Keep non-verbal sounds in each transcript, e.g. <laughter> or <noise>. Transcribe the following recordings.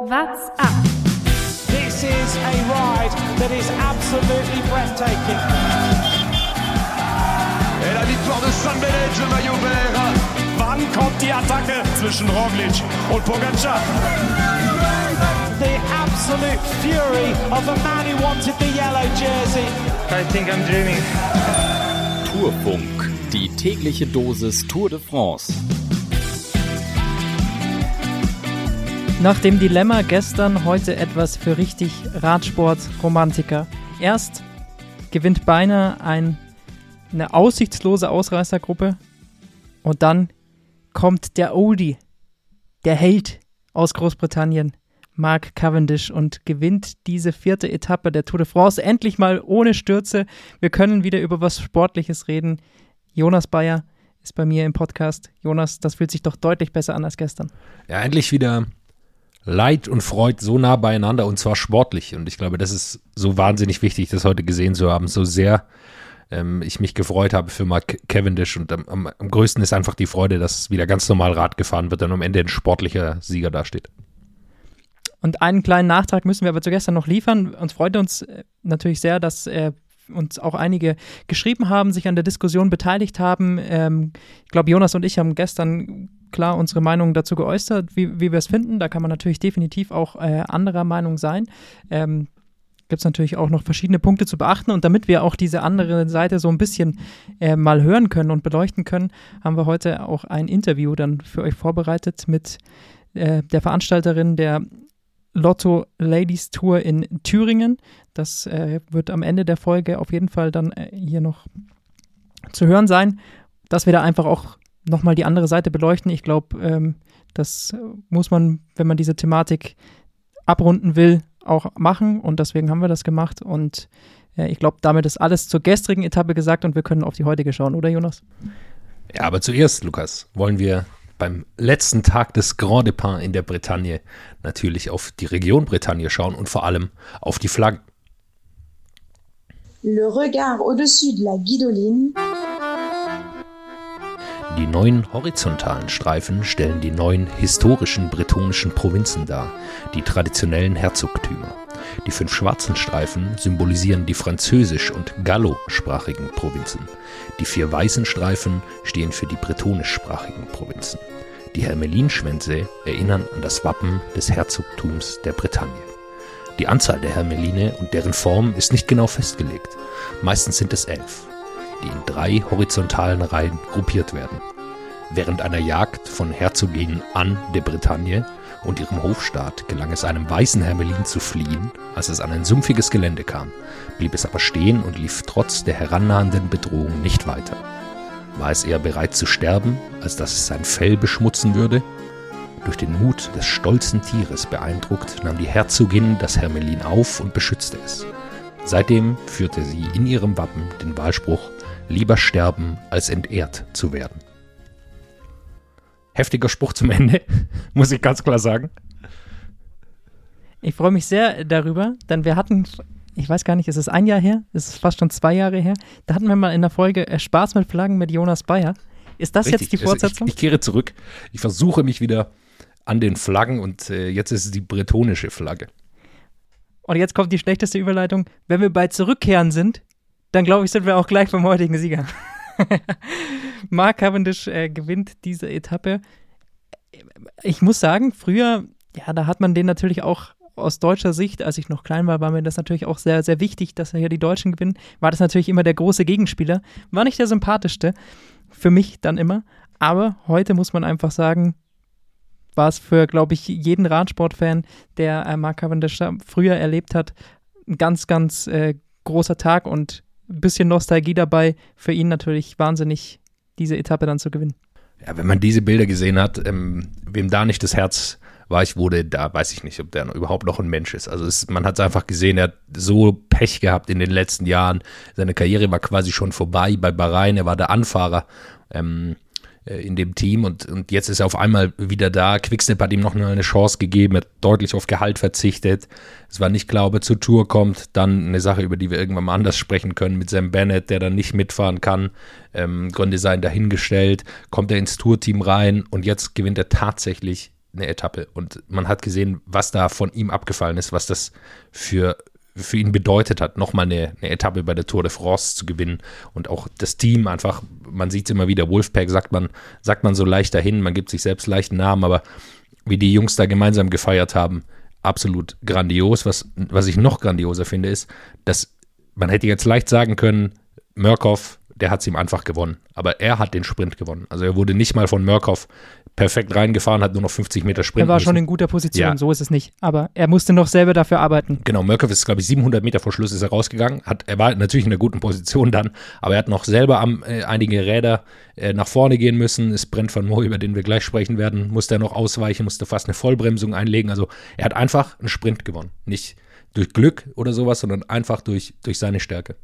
What's up? This is a ride that is absolutely breathtaking. Et la victoire de San Benedge, le maillot vert. Wann kommt die Attacke zwischen Roglic und Pogacar? The absolute fury of a man who wanted the yellow jersey. I think I'm dreaming. Tourfunk, die tägliche Dosis Tour de France. Nach dem Dilemma gestern heute etwas für richtig Radsport-Romantiker. Erst gewinnt beinahe ein, eine aussichtslose Ausreißergruppe und dann kommt der Oldie, der Held aus Großbritannien, Mark Cavendish und gewinnt diese vierte Etappe der Tour de France endlich mal ohne Stürze. Wir können wieder über was Sportliches reden. Jonas Bayer ist bei mir im Podcast. Jonas, das fühlt sich doch deutlich besser an als gestern. Ja, endlich wieder Leid und Freud so nah beieinander und zwar sportlich. Und ich glaube, das ist so wahnsinnig wichtig, das heute gesehen zu haben. So sehr ähm, ich mich gefreut habe für Mark Cavendish und am, am, größten ist einfach die Freude, dass wieder ganz normal Rad gefahren wird und am Ende ein sportlicher Sieger dasteht. Und einen kleinen Nachtrag müssen wir aber zu gestern noch liefern. Uns freut uns äh, natürlich sehr, dass äh, uns auch einige geschrieben haben, sich an der Diskussion beteiligt haben. Ähm, ich glaube, Jonas und ich haben gestern klar unsere Meinung dazu geäußert, wie, wie wir es finden. Da kann man natürlich definitiv auch äh, anderer Meinung sein. Ähm, Gibt es natürlich auch noch verschiedene Punkte zu beachten. Und damit wir auch diese andere Seite so ein bisschen äh, mal hören können und beleuchten können, haben wir heute auch ein Interview dann für euch vorbereitet mit äh, der Veranstalterin der Lotto Ladies Tour in Thüringen. Das äh, wird am Ende der Folge auf jeden Fall dann äh, hier noch zu hören sein, dass wir da einfach auch nochmal die andere Seite beleuchten. Ich glaube, ähm, das muss man, wenn man diese Thematik abrunden will, auch machen und deswegen haben wir das gemacht und äh, ich glaube, damit ist alles zur gestrigen Etappe gesagt und wir können auf die heutige schauen, oder Jonas? Ja, aber zuerst, Lukas, wollen wir beim letzten Tag des Grand Depart in der Bretagne natürlich auf die Region Bretagne schauen und vor allem auf die Flaggen. Le regard au-dessus de la Guidoline. Die neun horizontalen Streifen stellen die neun historischen bretonischen Provinzen dar, die traditionellen Herzogtümer. Die fünf schwarzen Streifen symbolisieren die französisch- und gallosprachigen Provinzen. Die vier weißen Streifen stehen für die bretonischsprachigen Provinzen. Die Hermelinschwänze erinnern an das Wappen des Herzogtums der Bretagne. Die Anzahl der Hermeline und deren Form ist nicht genau festgelegt. Meistens sind es elf die in drei horizontalen Reihen gruppiert werden. Während einer Jagd von Herzogin Anne de Bretagne und ihrem Hofstaat gelang es einem weißen Hermelin zu fliehen, als es an ein sumpfiges Gelände kam, blieb es aber stehen und lief trotz der herannahenden Bedrohung nicht weiter. War es eher bereit zu sterben, als dass es sein Fell beschmutzen würde? Durch den Mut des stolzen Tieres beeindruckt, nahm die Herzogin das Hermelin auf und beschützte es. Seitdem führte sie in ihrem Wappen den Wahlspruch lieber sterben, als entehrt zu werden. Heftiger Spruch zum Ende, <laughs> muss ich ganz klar sagen. Ich freue mich sehr darüber, denn wir hatten, ich weiß gar nicht, ist es ein Jahr her? Ist es fast schon zwei Jahre her? Da hatten wir mal in der Folge äh, Spaß mit Flaggen mit Jonas Bayer. Ist das Richtig. jetzt die Fortsetzung? Ich, ich, kehre zurück. Ich versuche mich wieder an den Flaggen und äh, jetzt ist es die bretonische Flagge. Und jetzt kommt die schlechteste Überleitung. Wenn wir bei Zurückkehren sind, dann glaube ich, sind wir auch gleich beim heutigen Sieger. <laughs> Mark Cavendish äh, gewinnt diese Etappe. Ich muss sagen, früher, ja, da hat man den natürlich auch aus deutscher Sicht, als ich noch klein war, war mir das natürlich auch sehr, sehr wichtig, dass er hier die Deutschen gewinnen. War das natürlich immer der große Gegenspieler. War nicht der sympathischste. Für mich dann immer. Aber heute muss man einfach sagen, war es für, glaube ich, jeden Radsportfan, der äh, Mark Cavendish früher erlebt hat, ein ganz, ganz äh, großer Tag und ein bisschen Nostalgie dabei. Für ihn natürlich wahnsinnig, diese Etappe dann zu gewinnen. Ja, wenn man diese Bilder gesehen hat, ähm, wem da nicht das Herz weich wurde, da weiß ich nicht, ob der überhaupt noch ein Mensch ist. Also es, man hat es einfach gesehen, er hat so Pech gehabt in den letzten Jahren. Seine Karriere war quasi schon vorbei bei Bahrain, er war der Anfahrer. Ähm, äh, in dem Team und, und jetzt ist er auf einmal wieder da. Quickstep hat ihm noch eine Chance gegeben, hat deutlich auf Gehalt verzichtet. Es war nicht klar, ob er zur Tour kommt. Dann eine Sache, über die wir irgendwann mal anders sprechen können, mit Sam Bennett, der dann nicht mitfahren kann. Ähm, Gründe seien dahingestellt. Kommt er ins Tourteam rein und jetzt gewinnt er tatsächlich eine Etappe. Und man hat gesehen, was da von ihm abgefallen ist, was das für, für ihn bedeutet hat, nochmal eine, eine Etappe bei der Tour de France zu gewinnen. Und auch das Team einfach, man sieht es immer wieder, Wolfpack sagt man, sagt man so leicht dahin, man gibt sich selbst leichten Namen, aber wie die Jungs da gemeinsam gefeiert haben, absolut grandios. Was, was ich noch grandioser finde, ist, dass man hätte jetzt leicht sagen können, Murkoff, der hat es ihm einfach gewonnen. Aber er hat den Sprint gewonnen. Also er wurde nicht mal von Murkoff perfekt reingefahren, hat nur noch 50 Meter Sprint. Er war müssen. schon in guter Position, ja. so ist es nicht. Aber er musste noch selber dafür arbeiten. Genau, Murkoff ist, glaube ich, 700 Meter vor Schluss ist er rausgegangen. Hat, er war natürlich in einer guten Position dann, aber er hat noch selber am, äh, einige Räder äh, nach vorne gehen müssen. Es brennt von Moore, über den wir gleich sprechen werden, musste er noch ausweichen, musste fast eine Vollbremsung einlegen. Also er hat einfach einen Sprint gewonnen. Nicht durch Glück oder sowas, sondern einfach durch, durch seine Stärke.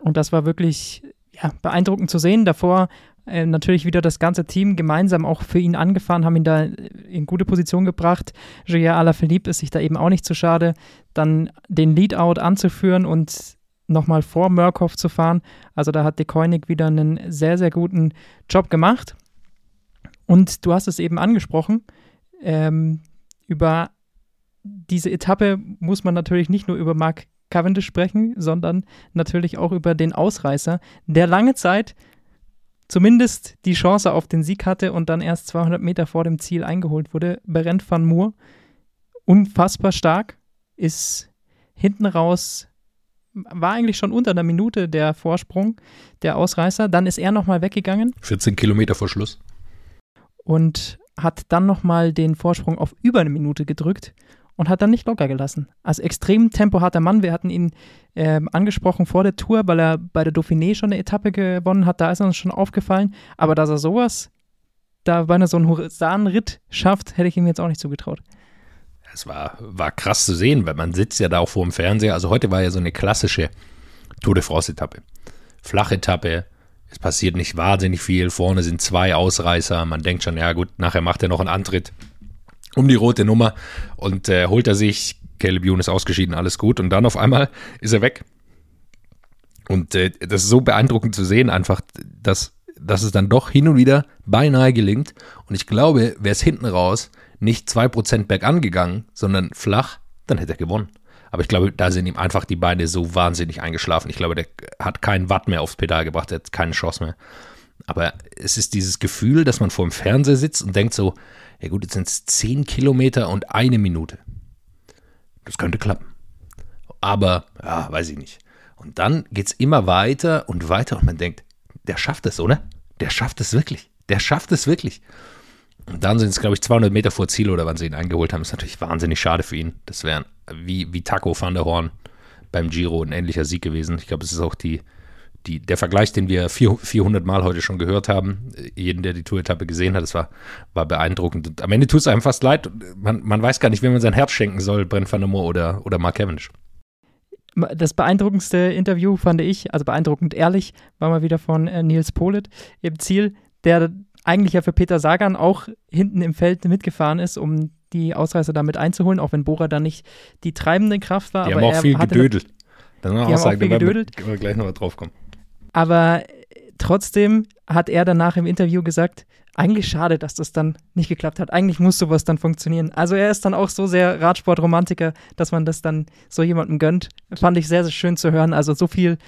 Und das war wirklich ja, beeindruckend zu sehen. Davor äh, natürlich wieder das ganze Team gemeinsam auch für ihn angefahren, haben ihn da in gute Position gebracht. Julien Alaphilippe ist sich da eben auch nicht zu schade, dann den Leadout anzuführen und nochmal vor Murkoff zu fahren. Also da hat De Koenig wieder einen sehr, sehr guten Job gemacht. Und du hast es eben angesprochen, ähm, über diese Etappe muss man natürlich nicht nur über Mark Cavendish sprechen, sondern natürlich auch über den Ausreißer, der lange Zeit zumindest die Chance auf den Sieg hatte und dann erst 200 Meter vor dem Ziel eingeholt wurde. Berend van Moor, unfassbar stark, ist hinten raus, war eigentlich schon unter einer Minute der Vorsprung, der Ausreißer. Dann ist er nochmal weggegangen. 14 Kilometer vor Schluss. Und hat dann nochmal den Vorsprung auf über eine Minute gedrückt und hat dann nicht locker gelassen. Also extrem tempoharter Mann. Wir hatten ihn äh, angesprochen vor der Tour, weil er bei der Dauphiné schon eine Etappe gewonnen hat. Da ist er uns schon aufgefallen. Aber dass er sowas, da er so einen Husarenritt schafft, hätte ich ihm jetzt auch nicht zugetraut. Es war, war krass zu sehen, weil man sitzt ja da auch vor dem Fernseher. Also heute war ja so eine klassische Tour de France-Etappe. Flachetappe, es passiert nicht wahnsinnig viel. Vorne sind zwei Ausreißer. Man denkt schon, ja gut, nachher macht er noch einen Antritt um die rote Nummer und äh, holt er sich. Caleb Youn ist ausgeschieden, alles gut. Und dann auf einmal ist er weg. Und äh, das ist so beeindruckend zu sehen, einfach, dass, dass es dann doch hin und wieder beinahe gelingt. Und ich glaube, wäre es hinten raus nicht 2% bergan gegangen, sondern flach, dann hätte er gewonnen. Aber ich glaube, da sind ihm einfach die Beine so wahnsinnig eingeschlafen. Ich glaube, der hat keinen Watt mehr aufs Pedal gebracht, er hat keine Chance mehr. Aber es ist dieses Gefühl, dass man vor dem Fernseher sitzt und denkt so, ja gut, jetzt sind es 10 Kilometer und eine Minute. Das könnte klappen. Aber, ja, weiß ich nicht. Und dann geht es immer weiter und weiter und man denkt, der schafft es, oder? Der schafft es wirklich. Der schafft es wirklich. Und dann sind es, glaube ich, 200 Meter vor Ziel oder wann sie ihn eingeholt haben. Ist natürlich wahnsinnig schade für ihn. Das wäre wie, wie Taco van der Horn beim Giro ein ähnlicher Sieg gewesen. Ich glaube, es ist auch die, die, der Vergleich, den wir 400 Mal heute schon gehört haben, jeden, der die Tour-Etappe gesehen hat, das war, war beeindruckend. Und am Ende tut es einem fast leid. Man, man weiß gar nicht, wem man sein Herz schenken soll, Brent van der Moor oder, oder Mark Cavendish. Das beeindruckendste Interview fand ich, also beeindruckend ehrlich, war mal wieder von äh, Nils Polit im Ziel, der eigentlich ja für Peter Sagan auch hinten im Feld mitgefahren ist, um die Ausreißer damit einzuholen, auch wenn Bora da nicht die treibende Kraft war. Die aber haben auch viel gedödelt. Dann die haben auch viel gedödelt. Wir gleich nochmal drauf kommen. Aber trotzdem hat er danach im Interview gesagt, eigentlich schade, dass das dann nicht geklappt hat. Eigentlich muss sowas dann funktionieren. Also er ist dann auch so sehr Radsportromantiker, dass man das dann so jemandem gönnt. Fand ich sehr, sehr schön zu hören. Also so viel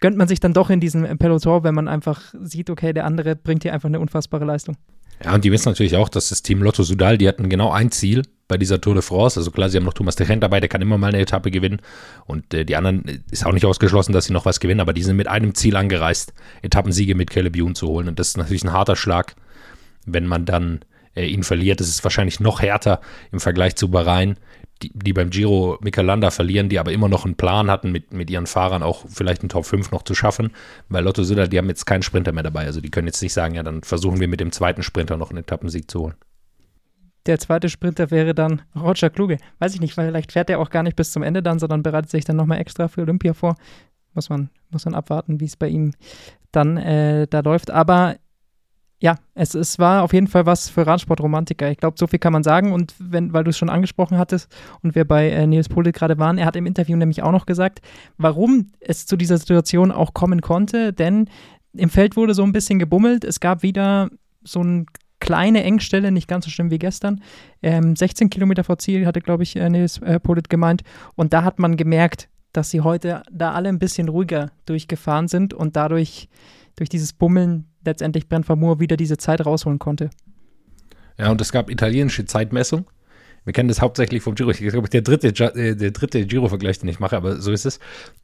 gönnt man sich dann doch in diesem Peloton, wenn man einfach sieht, okay, der andere bringt hier einfach eine unfassbare Leistung. Ja, und die wissen natürlich auch, dass das Team Lotto Sudal, die hatten genau ein Ziel bei dieser Tour de France. Also klar, sie haben noch Thomas de Gent dabei, der kann immer mal eine Etappe gewinnen. Und äh, die anderen äh, ist auch nicht ausgeschlossen, dass sie noch was gewinnen, aber die sind mit einem Ziel angereist, Etappensiege mit Caleb Youn zu holen. Und das ist natürlich ein harter Schlag, wenn man dann äh, ihn verliert. Das ist wahrscheinlich noch härter im Vergleich zu Bahrain, die, die beim Giro Michelanda verlieren, die aber immer noch einen Plan hatten, mit, mit ihren Fahrern auch vielleicht einen Top 5 noch zu schaffen. Weil Lotto Süder, die haben jetzt keinen Sprinter mehr dabei. Also die können jetzt nicht sagen, ja, dann versuchen wir mit dem zweiten Sprinter noch einen Etappensieg zu holen. Der zweite Sprinter wäre dann Roger Kluge. Weiß ich nicht, vielleicht fährt er auch gar nicht bis zum Ende dann, sondern bereitet sich dann nochmal extra für Olympia vor. Muss man, muss man abwarten, wie es bei ihm dann äh, da läuft. Aber ja, es, es war auf jeden Fall was für Radsportromantiker. Ich glaube, so viel kann man sagen. Und wenn, weil du es schon angesprochen hattest und wir bei äh, Nils Polit gerade waren, er hat im Interview nämlich auch noch gesagt, warum es zu dieser Situation auch kommen konnte. Denn im Feld wurde so ein bisschen gebummelt. Es gab wieder so ein kleine Engstelle, nicht ganz so schlimm wie gestern. Ähm, 16 Kilometer vor Ziel hatte, glaube ich, äh, Nils äh, Polit gemeint. Und da hat man gemerkt, dass sie heute da alle ein bisschen ruhiger durchgefahren sind und dadurch, durch dieses Bummeln, letztendlich Brent Vermoor wieder diese Zeit rausholen konnte. Ja, und es gab italienische Zeitmessung. Wir kennen das hauptsächlich vom Giro. Ich glaube, der dritte, äh, der dritte Giro-Vergleich, den ich mache, aber so ist es.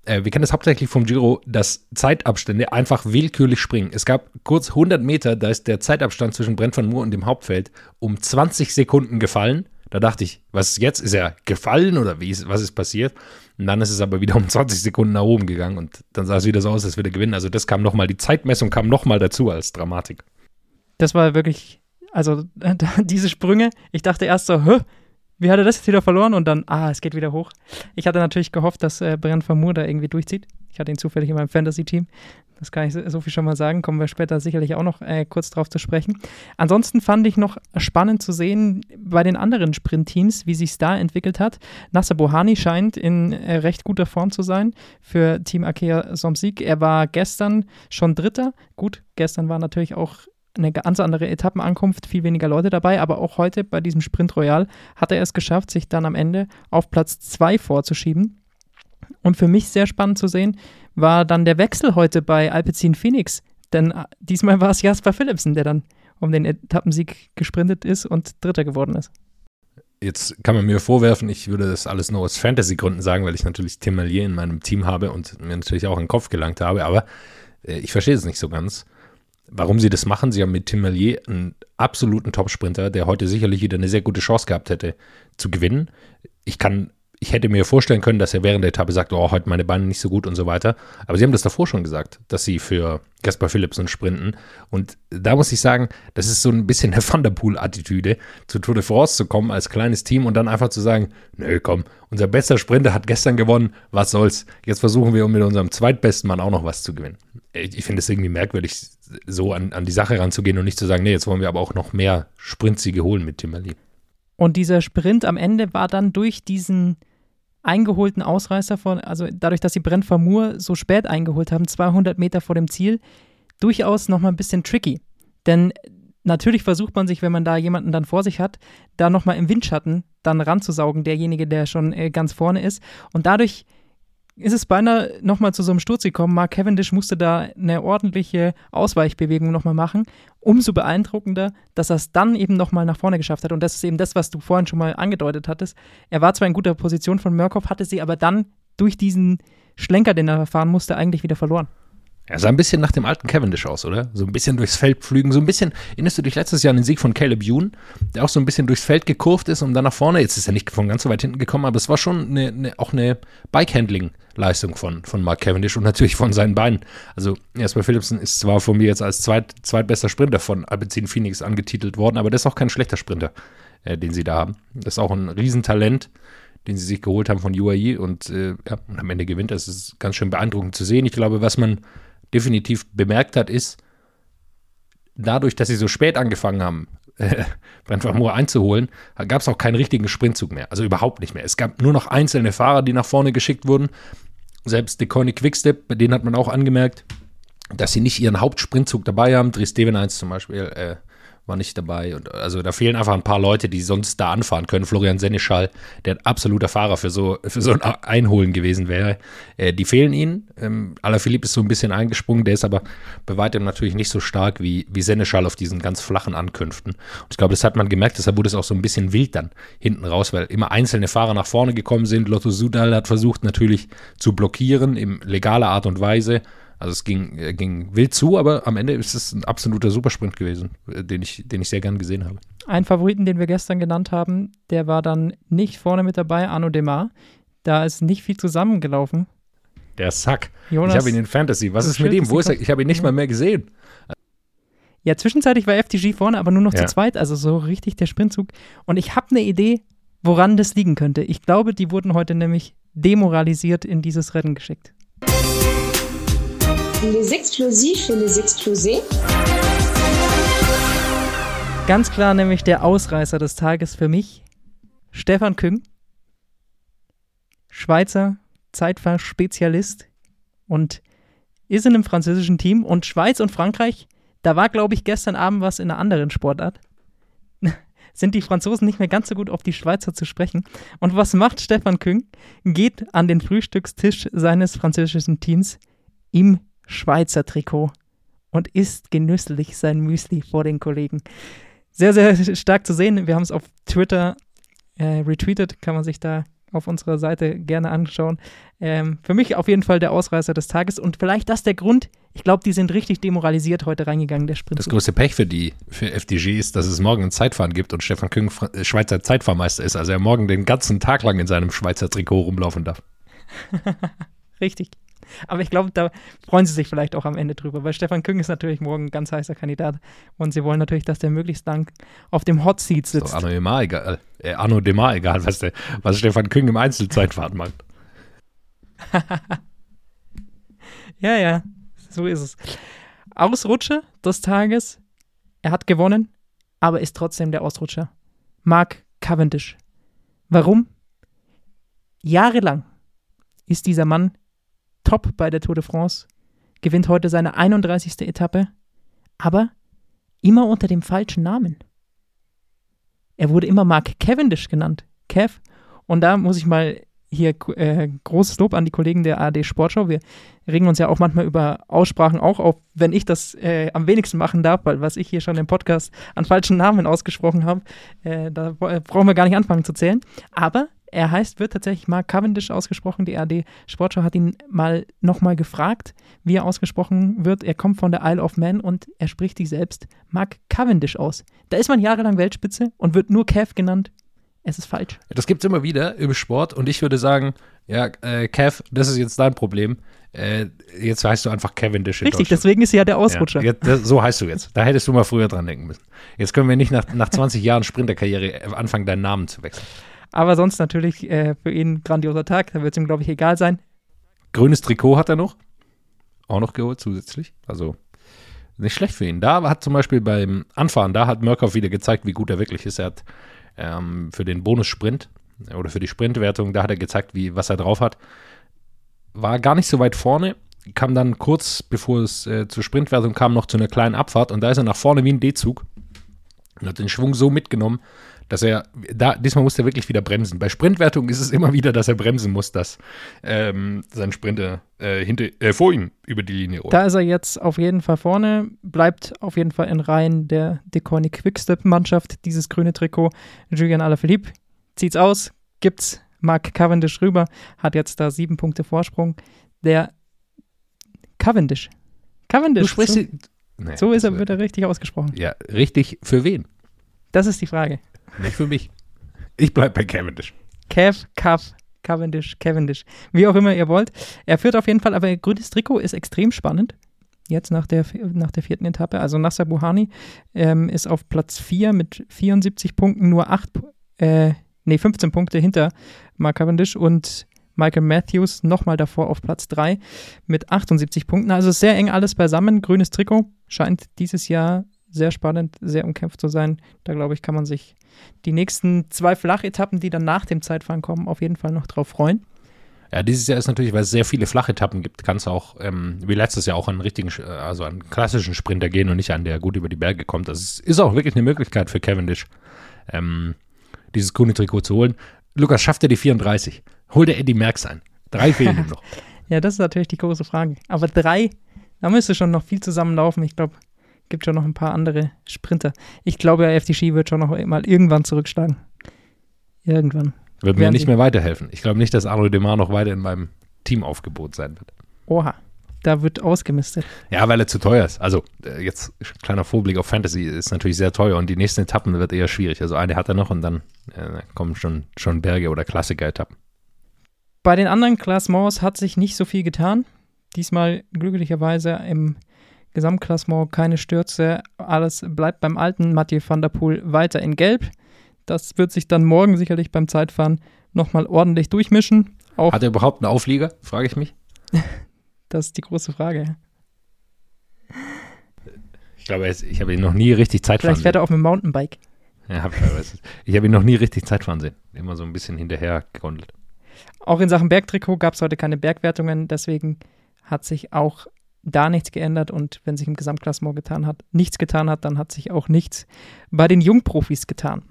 Äh, wir kennen das hauptsächlich vom Giro, dass Zeitabstände einfach willkürlich springen. Es gab kurz 100 Meter, da ist der Zeitabstand zwischen Brent van Moor und dem Hauptfeld um 20 Sekunden gefallen. Da dachte ich, was ist jetzt? Ist er gefallen oder wie ist, was ist passiert? Und dann ist es aber wieder um <laughs> 20 Sekunden nach oben gegangen und dann sah es wieder so aus, als würde er gewinnen. Also das kam nochmal, die Zeitmessung kam nochmal dazu als Dramatik. Das war wirklich, also <laughs> diese Sprünge, ich dachte erst so, Hö, wie hat er das jetzt wieder verloren? Und dann, ah, es geht wieder hoch. Ich hatte natürlich gehofft, dass äh, Brent Vermur da irgendwie durchzieht. Ich hatte ihn zufällig in meinem Fantasy-Team. Das kann ich so viel schon mal sagen. Kommen wir später sicherlich auch noch äh, kurz drauf zu sprechen. Ansonsten fand ich noch spannend zu sehen bei den anderen Sprintteams, wie sich da entwickelt hat. Nasser Bohani scheint in äh, recht guter Form zu sein für Team Akea Somsik. Er war gestern schon Dritter. Gut, gestern war natürlich auch eine ganz andere Etappenankunft, viel weniger Leute dabei, aber auch heute bei diesem Sprint Royal hat er es geschafft, sich dann am Ende auf Platz 2 vorzuschieben. Und für mich sehr spannend zu sehen war dann der Wechsel heute bei Alpecin Phoenix, denn äh, diesmal war es Jasper Philipsen, der dann um den Etappensieg gesprintet ist und Dritter geworden ist. Jetzt kann man mir vorwerfen, ich würde das alles nur aus Fantasy-Gründen sagen, weil ich natürlich Tim Malier in meinem Team habe und mir natürlich auch in den Kopf gelangt habe, aber äh, ich verstehe es nicht so ganz warum sie das machen. Sie haben mit Tim Merlier einen absoluten Top-Sprinter, der heute sicherlich wieder eine sehr gute Chance gehabt hätte zu gewinnen. Ich kann, ich hätte mir vorstellen können, dass er während der Etappe sagt, oh, heute meine Beine nicht so gut und so weiter. Aber sie haben das davor schon gesagt, dass sie für Gaspar Philipsen sprinten. Und da muss ich sagen, das ist so ein bisschen eine Thunderpool-Attitüde, zu Tour de France zu kommen als kleines Team und dann einfach zu sagen, nö, komm, unser bester Sprinter hat gestern gewonnen, was soll's. Jetzt versuchen wir mit unserem zweitbesten Mann auch noch was zu gewinnen. Ich finde es irgendwie merkwürdig, so an, an die Sache ranzugehen und nicht zu sagen, nee, jetzt wollen wir aber auch noch mehr Sprintsiege holen mit Timberly. Und dieser Sprint am Ende war dann durch diesen eingeholten Ausreißer von, also dadurch, dass sie Brent Vermur so spät eingeholt haben, 200 Meter vor dem Ziel, durchaus nochmal ein bisschen tricky. Denn natürlich versucht man sich, wenn man da jemanden dann vor sich hat, da nochmal im Windschatten dann ranzusaugen, derjenige, der schon äh, ganz vorne ist. Und dadurch ist es beinahe nochmal zu so einem Sturz gekommen. Mark Cavendish musste da eine ordentliche Ausweichbewegung nochmal machen. Umso beeindruckender, dass er es dann eben nochmal nach vorne geschafft hat. Und das ist eben das, was du vorhin schon mal angedeutet hattest. Er war zwar in guter Position von Murkoff, hatte sie aber dann durch diesen Schlenker, den er fahren musste, eigentlich wieder verloren. Er sah ein bisschen nach dem alten Cavendish aus, oder? So ein bisschen durchs Feld pflügen, so ein bisschen, erinnerst du dich letztes Jahr an den Sieg von Caleb Youn, der auch so ein bisschen durchs Feld gekurvt ist und dann nach vorne, jetzt ist er nicht von ganz so weit hinten gekommen, aber es war schon eine, eine, auch eine Bike-Handling-Leistung von, von Mark Cavendish und natürlich von seinen Beinen. Also Jasper Philipsen ist zwar von mir jetzt als zweit, zweitbester Sprinter von Alpecin Phoenix angetitelt worden, aber das ist auch kein schlechter Sprinter, äh, den sie da haben. Das ist auch ein Riesentalent den sie sich geholt haben von UAE und, äh, ja, und am Ende gewinnt. Das ist ganz schön beeindruckend zu sehen. Ich glaube, was man definitiv bemerkt hat, ist, dadurch, dass sie so spät angefangen haben, <laughs> äh, Brent einzuholen, gab es auch keinen richtigen Sprintzug mehr. Also überhaupt nicht mehr. Es gab nur noch einzelne Fahrer, die nach vorne geschickt wurden. Selbst die Koenig Quickstep, bei denen hat man auch angemerkt, dass sie nicht ihren Hauptsprintzug dabei haben. Dries 1 zum Beispiel, äh, war nicht dabei. Und also da fehlen einfach ein paar Leute, die sonst da anfahren können. Florian Seneschall, der ein absoluter Fahrer für so, für so ein Einholen gewesen wäre. Äh, die fehlen ihnen. Ähm, Alaphilippe ist so ein bisschen eingesprungen, der ist aber bei weitem natürlich nicht so stark wie, wie Seneschall auf diesen ganz flachen Ankünften. Und ich glaube, das hat man gemerkt, deshalb wurde es auch so ein bisschen wild dann hinten raus, weil immer einzelne Fahrer nach vorne gekommen sind. Lotto Sudal hat versucht natürlich zu blockieren, in legaler Art und Weise. Also es ging, äh, ging wild zu, aber am Ende ist es ein absoluter Supersprint gewesen, äh, den ich, den ich sehr gern gesehen habe. Ein Favoriten, den wir gestern genannt haben, der war dann nicht vorne mit dabei, Arno Demar. Da ist nicht viel zusammengelaufen. Der Sack. Jonas, ich habe ihn in Fantasy. Was ist mit ihm? Wo ist er? Ich habe ihn nicht mal mehr gesehen. Ja, zwischenzeitlich war FTG vorne, aber nur noch ja. zu zweit, also so richtig der Sprintzug. Und ich habe eine Idee, woran das liegen könnte. Ich glaube, die wurden heute nämlich demoralisiert in dieses Rennen geschickt. Les explosifs et les explosés. Ganz klar nämlich der Ausreißer des Tages für mich, Stefan Küng, Schweizer Zeitfahrspezialist und ist in einem französischen Team und Schweiz und Frankreich, da war glaube ich gestern Abend was in einer anderen Sportart. <laughs> sind die Franzosen nicht mehr ganz so gut auf die Schweizer zu sprechen. Und was macht Stefan Küng? Geht an den Frühstückstisch seines französischen Teams im Schweizer Trikot und isst genüsslich sein Müsli vor den Kollegen. Sehr, sehr <laughs> stark zu sehen. Wir haben es auf Twitter äh, retweetet, kann man sich da auf unserer Seite gerne anschauen. Ähm, für mich auf jeden Fall der Ausreißer des Tages und vielleicht das der Grund. Ich glaube, die sind richtig demoralisiert heute reingegangen, der Sprint. Das größte Pech für die, für FDG ist, dass es morgen ein Zeitfahren gibt und Stefan Küng äh, Schweizer Zeitfahrmeister ist, also er morgen den ganzen Tag lang in seinem Schweizer Trikot rumlaufen darf. <laughs> richtig. Aber ich glaube, da freuen sie sich vielleicht auch am Ende drüber, weil Stefan Küng ist natürlich morgen ein ganz heißer Kandidat und sie wollen natürlich, dass der möglichst lang auf dem Hot Seat sitzt. Ist doch Arno Demar egal, äh, Arno Demar egal, was, der, was Stefan Küng im Einzelzeitfahrt macht. <laughs> ja, ja, so ist es. Ausrutscher des Tages, er hat gewonnen, aber ist trotzdem der Ausrutscher. Mark Cavendish. Warum? Jahrelang ist dieser Mann top bei der Tour de France, gewinnt heute seine 31. Etappe, aber immer unter dem falschen Namen. Er wurde immer Mark Cavendish genannt, Kev. Und da muss ich mal hier äh, großes Lob an die Kollegen der ARD Sportschau. Wir regen uns ja auch manchmal über Aussprachen auch auf, wenn ich das äh, am wenigsten machen darf, weil was ich hier schon im Podcast an falschen Namen ausgesprochen habe, äh, da brauchen wir gar nicht anfangen zu zählen. Aber er heißt, wird tatsächlich Mark Cavendish ausgesprochen. Die ARD Sportschau hat ihn mal nochmal gefragt, wie er ausgesprochen wird. Er kommt von der Isle of Man und er spricht sich selbst Mark Cavendish aus. Da ist man jahrelang Weltspitze und wird nur Cav genannt. Es ist falsch. Das gibt es immer wieder im Sport und ich würde sagen, ja, äh, Kev, das ist jetzt dein Problem. Äh, jetzt heißt du einfach Cavendish. Richtig, deswegen ist ja der Ausrutscher. Ja, jetzt, so heißt du jetzt. Da hättest du mal früher dran denken müssen. Jetzt können wir nicht nach, nach 20 Jahren Sprinterkarriere anfangen, deinen Namen zu wechseln. Aber sonst natürlich äh, für ihn ein grandioser Tag. Da wird es ihm, glaube ich, egal sein. Grünes Trikot hat er noch. Auch noch geholt zusätzlich. Also nicht schlecht für ihn. Da hat zum Beispiel beim Anfahren, da hat Murkoff wieder gezeigt, wie gut er wirklich ist. Er hat ähm, für den Bonus-Sprint oder für die Sprintwertung, da hat er gezeigt, wie, was er drauf hat. War gar nicht so weit vorne, kam dann kurz bevor es äh, zur Sprintwertung kam, noch zu einer kleinen Abfahrt und da ist er nach vorne wie ein D-Zug und hat den Schwung so mitgenommen, dass er, da, diesmal muss er wirklich wieder bremsen. Bei Sprintwertung ist es immer wieder, dass er bremsen muss, dass ähm, sein Sprinter äh, hinter, äh, vor ihm über die Linie rollt. Da ist er jetzt auf jeden Fall vorne, bleibt auf jeden Fall in Reihen der Decorny Quickstep-Mannschaft, dieses grüne Trikot. Julian Alaphilippe zieht's aus, gibt's Mark Cavendish rüber, hat jetzt da sieben Punkte Vorsprung. Der Cavendish. Cavendish. Du sprichst so, nee, so ist er, wird er richtig ausgesprochen. Ja, richtig für wen? Das ist die Frage. Nicht für mich. Ich bleibe bei Cavendish. Cav, Cav, Cavendish, Cavendish. Wie auch immer ihr wollt. Er führt auf jeden Fall, aber grünes Trikot ist extrem spannend. Jetzt nach der, nach der vierten Etappe. Also Nasser Buhani ähm, ist auf Platz 4 mit 74 Punkten, nur 8, äh, nee, 15 Punkte hinter Mark Cavendish und Michael Matthews nochmal davor auf Platz 3 mit 78 Punkten. Also sehr eng alles beisammen. Grünes Trikot scheint dieses Jahr sehr spannend, sehr umkämpft zu sein. Da glaube ich, kann man sich die nächsten zwei Flachetappen, die dann nach dem Zeitfahren kommen, auf jeden Fall noch drauf freuen. Ja, dieses Jahr ist natürlich, weil es sehr viele Flachetappen gibt, kannst du auch, ähm, wie letztes Jahr, auch einen richtigen, also einen klassischen Sprinter gehen und nicht einen, der gut über die Berge kommt. Das ist, ist auch wirklich eine Möglichkeit für Cavendish, ähm, dieses grüne Trikot zu holen. Lukas, schafft er die 34? Holt er Eddie Merckx ein? Drei fehlen ihm noch. <laughs> ja, das ist natürlich die große Frage. Aber drei, da müsste schon noch viel zusammenlaufen. Ich glaube, gibt schon noch ein paar andere Sprinter. Ich glaube, der FDG wird schon noch mal irgendwann zurückschlagen. Irgendwann. Wird mir nicht mehr weiterhelfen. Ich glaube nicht, dass Arno Demar noch weiter in meinem Teamaufgebot sein wird. Oha, da wird ausgemistet. Ja, weil er zu teuer ist. Also äh, jetzt kleiner Vorblick auf Fantasy ist natürlich sehr teuer und die nächsten Etappen wird eher schwierig. Also eine hat er noch und dann äh, kommen schon, schon Berge oder Klassiker-Etappen. Bei den anderen Klassements hat sich nicht so viel getan. Diesmal glücklicherweise im Gesamtklassement keine Stürze, alles bleibt beim alten. Mathieu van der Poel weiter in Gelb. Das wird sich dann morgen sicherlich beim Zeitfahren nochmal ordentlich durchmischen. Auch Hat er überhaupt einen Auflieger, frage ich mich? <laughs> das ist die große Frage. Ich glaube, ich habe ihn noch nie richtig Zeitfahren Vielleicht fährt er auf einem Mountainbike. Ja, ich habe ihn noch nie richtig Zeitfahren sehen. Immer so ein bisschen hinterher gegondelt. Auch in Sachen Bergtrikot gab es heute keine Bergwertungen, deswegen hat sich auch da nichts geändert und wenn sich im Gesamtklassement getan hat, nichts getan hat, dann hat sich auch nichts bei den Jungprofis getan.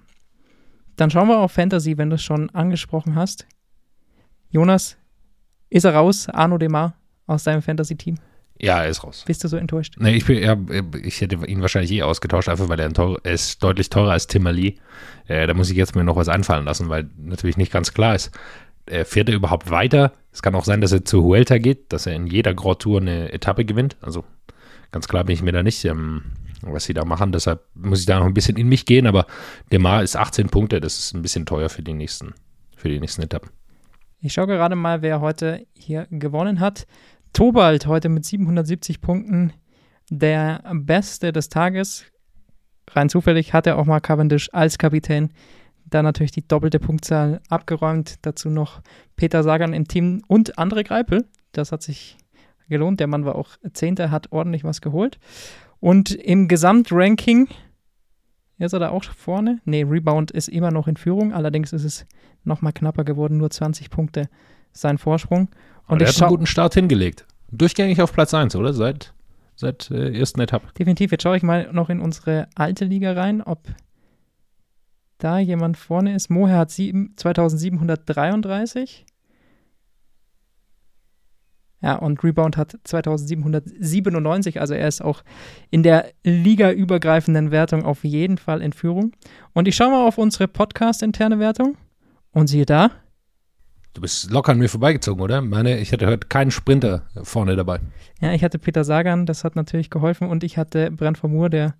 Dann schauen wir auf Fantasy, wenn du es schon angesprochen hast. Jonas, ist er raus, Arno Demar aus deinem Fantasy-Team? Ja, er ist raus. Bist du so enttäuscht? Nee, ich, bin, ja, ich hätte ihn wahrscheinlich eh ausgetauscht, einfach weil er, teuer, er ist deutlich teurer als Tim Ali. Äh, da muss ich jetzt mir noch was einfallen lassen, weil natürlich nicht ganz klar ist, äh, fährt er überhaupt weiter? Es kann auch sein, dass er zu Huelta geht, dass er in jeder Grand Tour eine Etappe gewinnt. Also ganz klar bin ich mir da nicht, ähm, was sie da machen. Deshalb muss ich da noch ein bisschen in mich gehen, aber Demar ist 18 Punkte, das ist ein bisschen teuer für die nächsten, für die nächsten Etappen. Ich schaue gerade mal, wer heute hier gewonnen hat. Tobald heute mit 770 Punkten der Beste des Tages. Rein zufällig hat er auch mal Cavendish als Kapitän. Da natürlich die doppelte Punktzahl abgeräumt. Dazu noch Peter Sagan im Team und André Greipel. Das hat sich gelohnt. Der Mann war auch Zehnter, hat ordentlich was geholt. Und im Gesamtranking ist er da auch vorne. Ne, Rebound ist immer noch in Führung. Allerdings ist es nochmal knapper geworden. Nur 20 Punkte sein Vorsprung. Und er hat einen guten Start hingelegt. Durchgängig auf Platz 1, oder? Seit, seit äh, ersten Etappe. Definitiv. Jetzt schaue ich mal noch in unsere alte Liga rein, ob da jemand vorne ist. Moher hat 7, 2733. Ja, und Rebound hat 2797, also er ist auch in der ligaübergreifenden Wertung auf jeden Fall in Führung. Und ich schaue mal auf unsere Podcast-interne Wertung und siehe da, Du bist locker an mir vorbeigezogen, oder? Meine, ich hatte heute keinen Sprinter vorne dabei. Ja, ich hatte Peter Sagan, das hat natürlich geholfen und ich hatte Brand Vermoor, der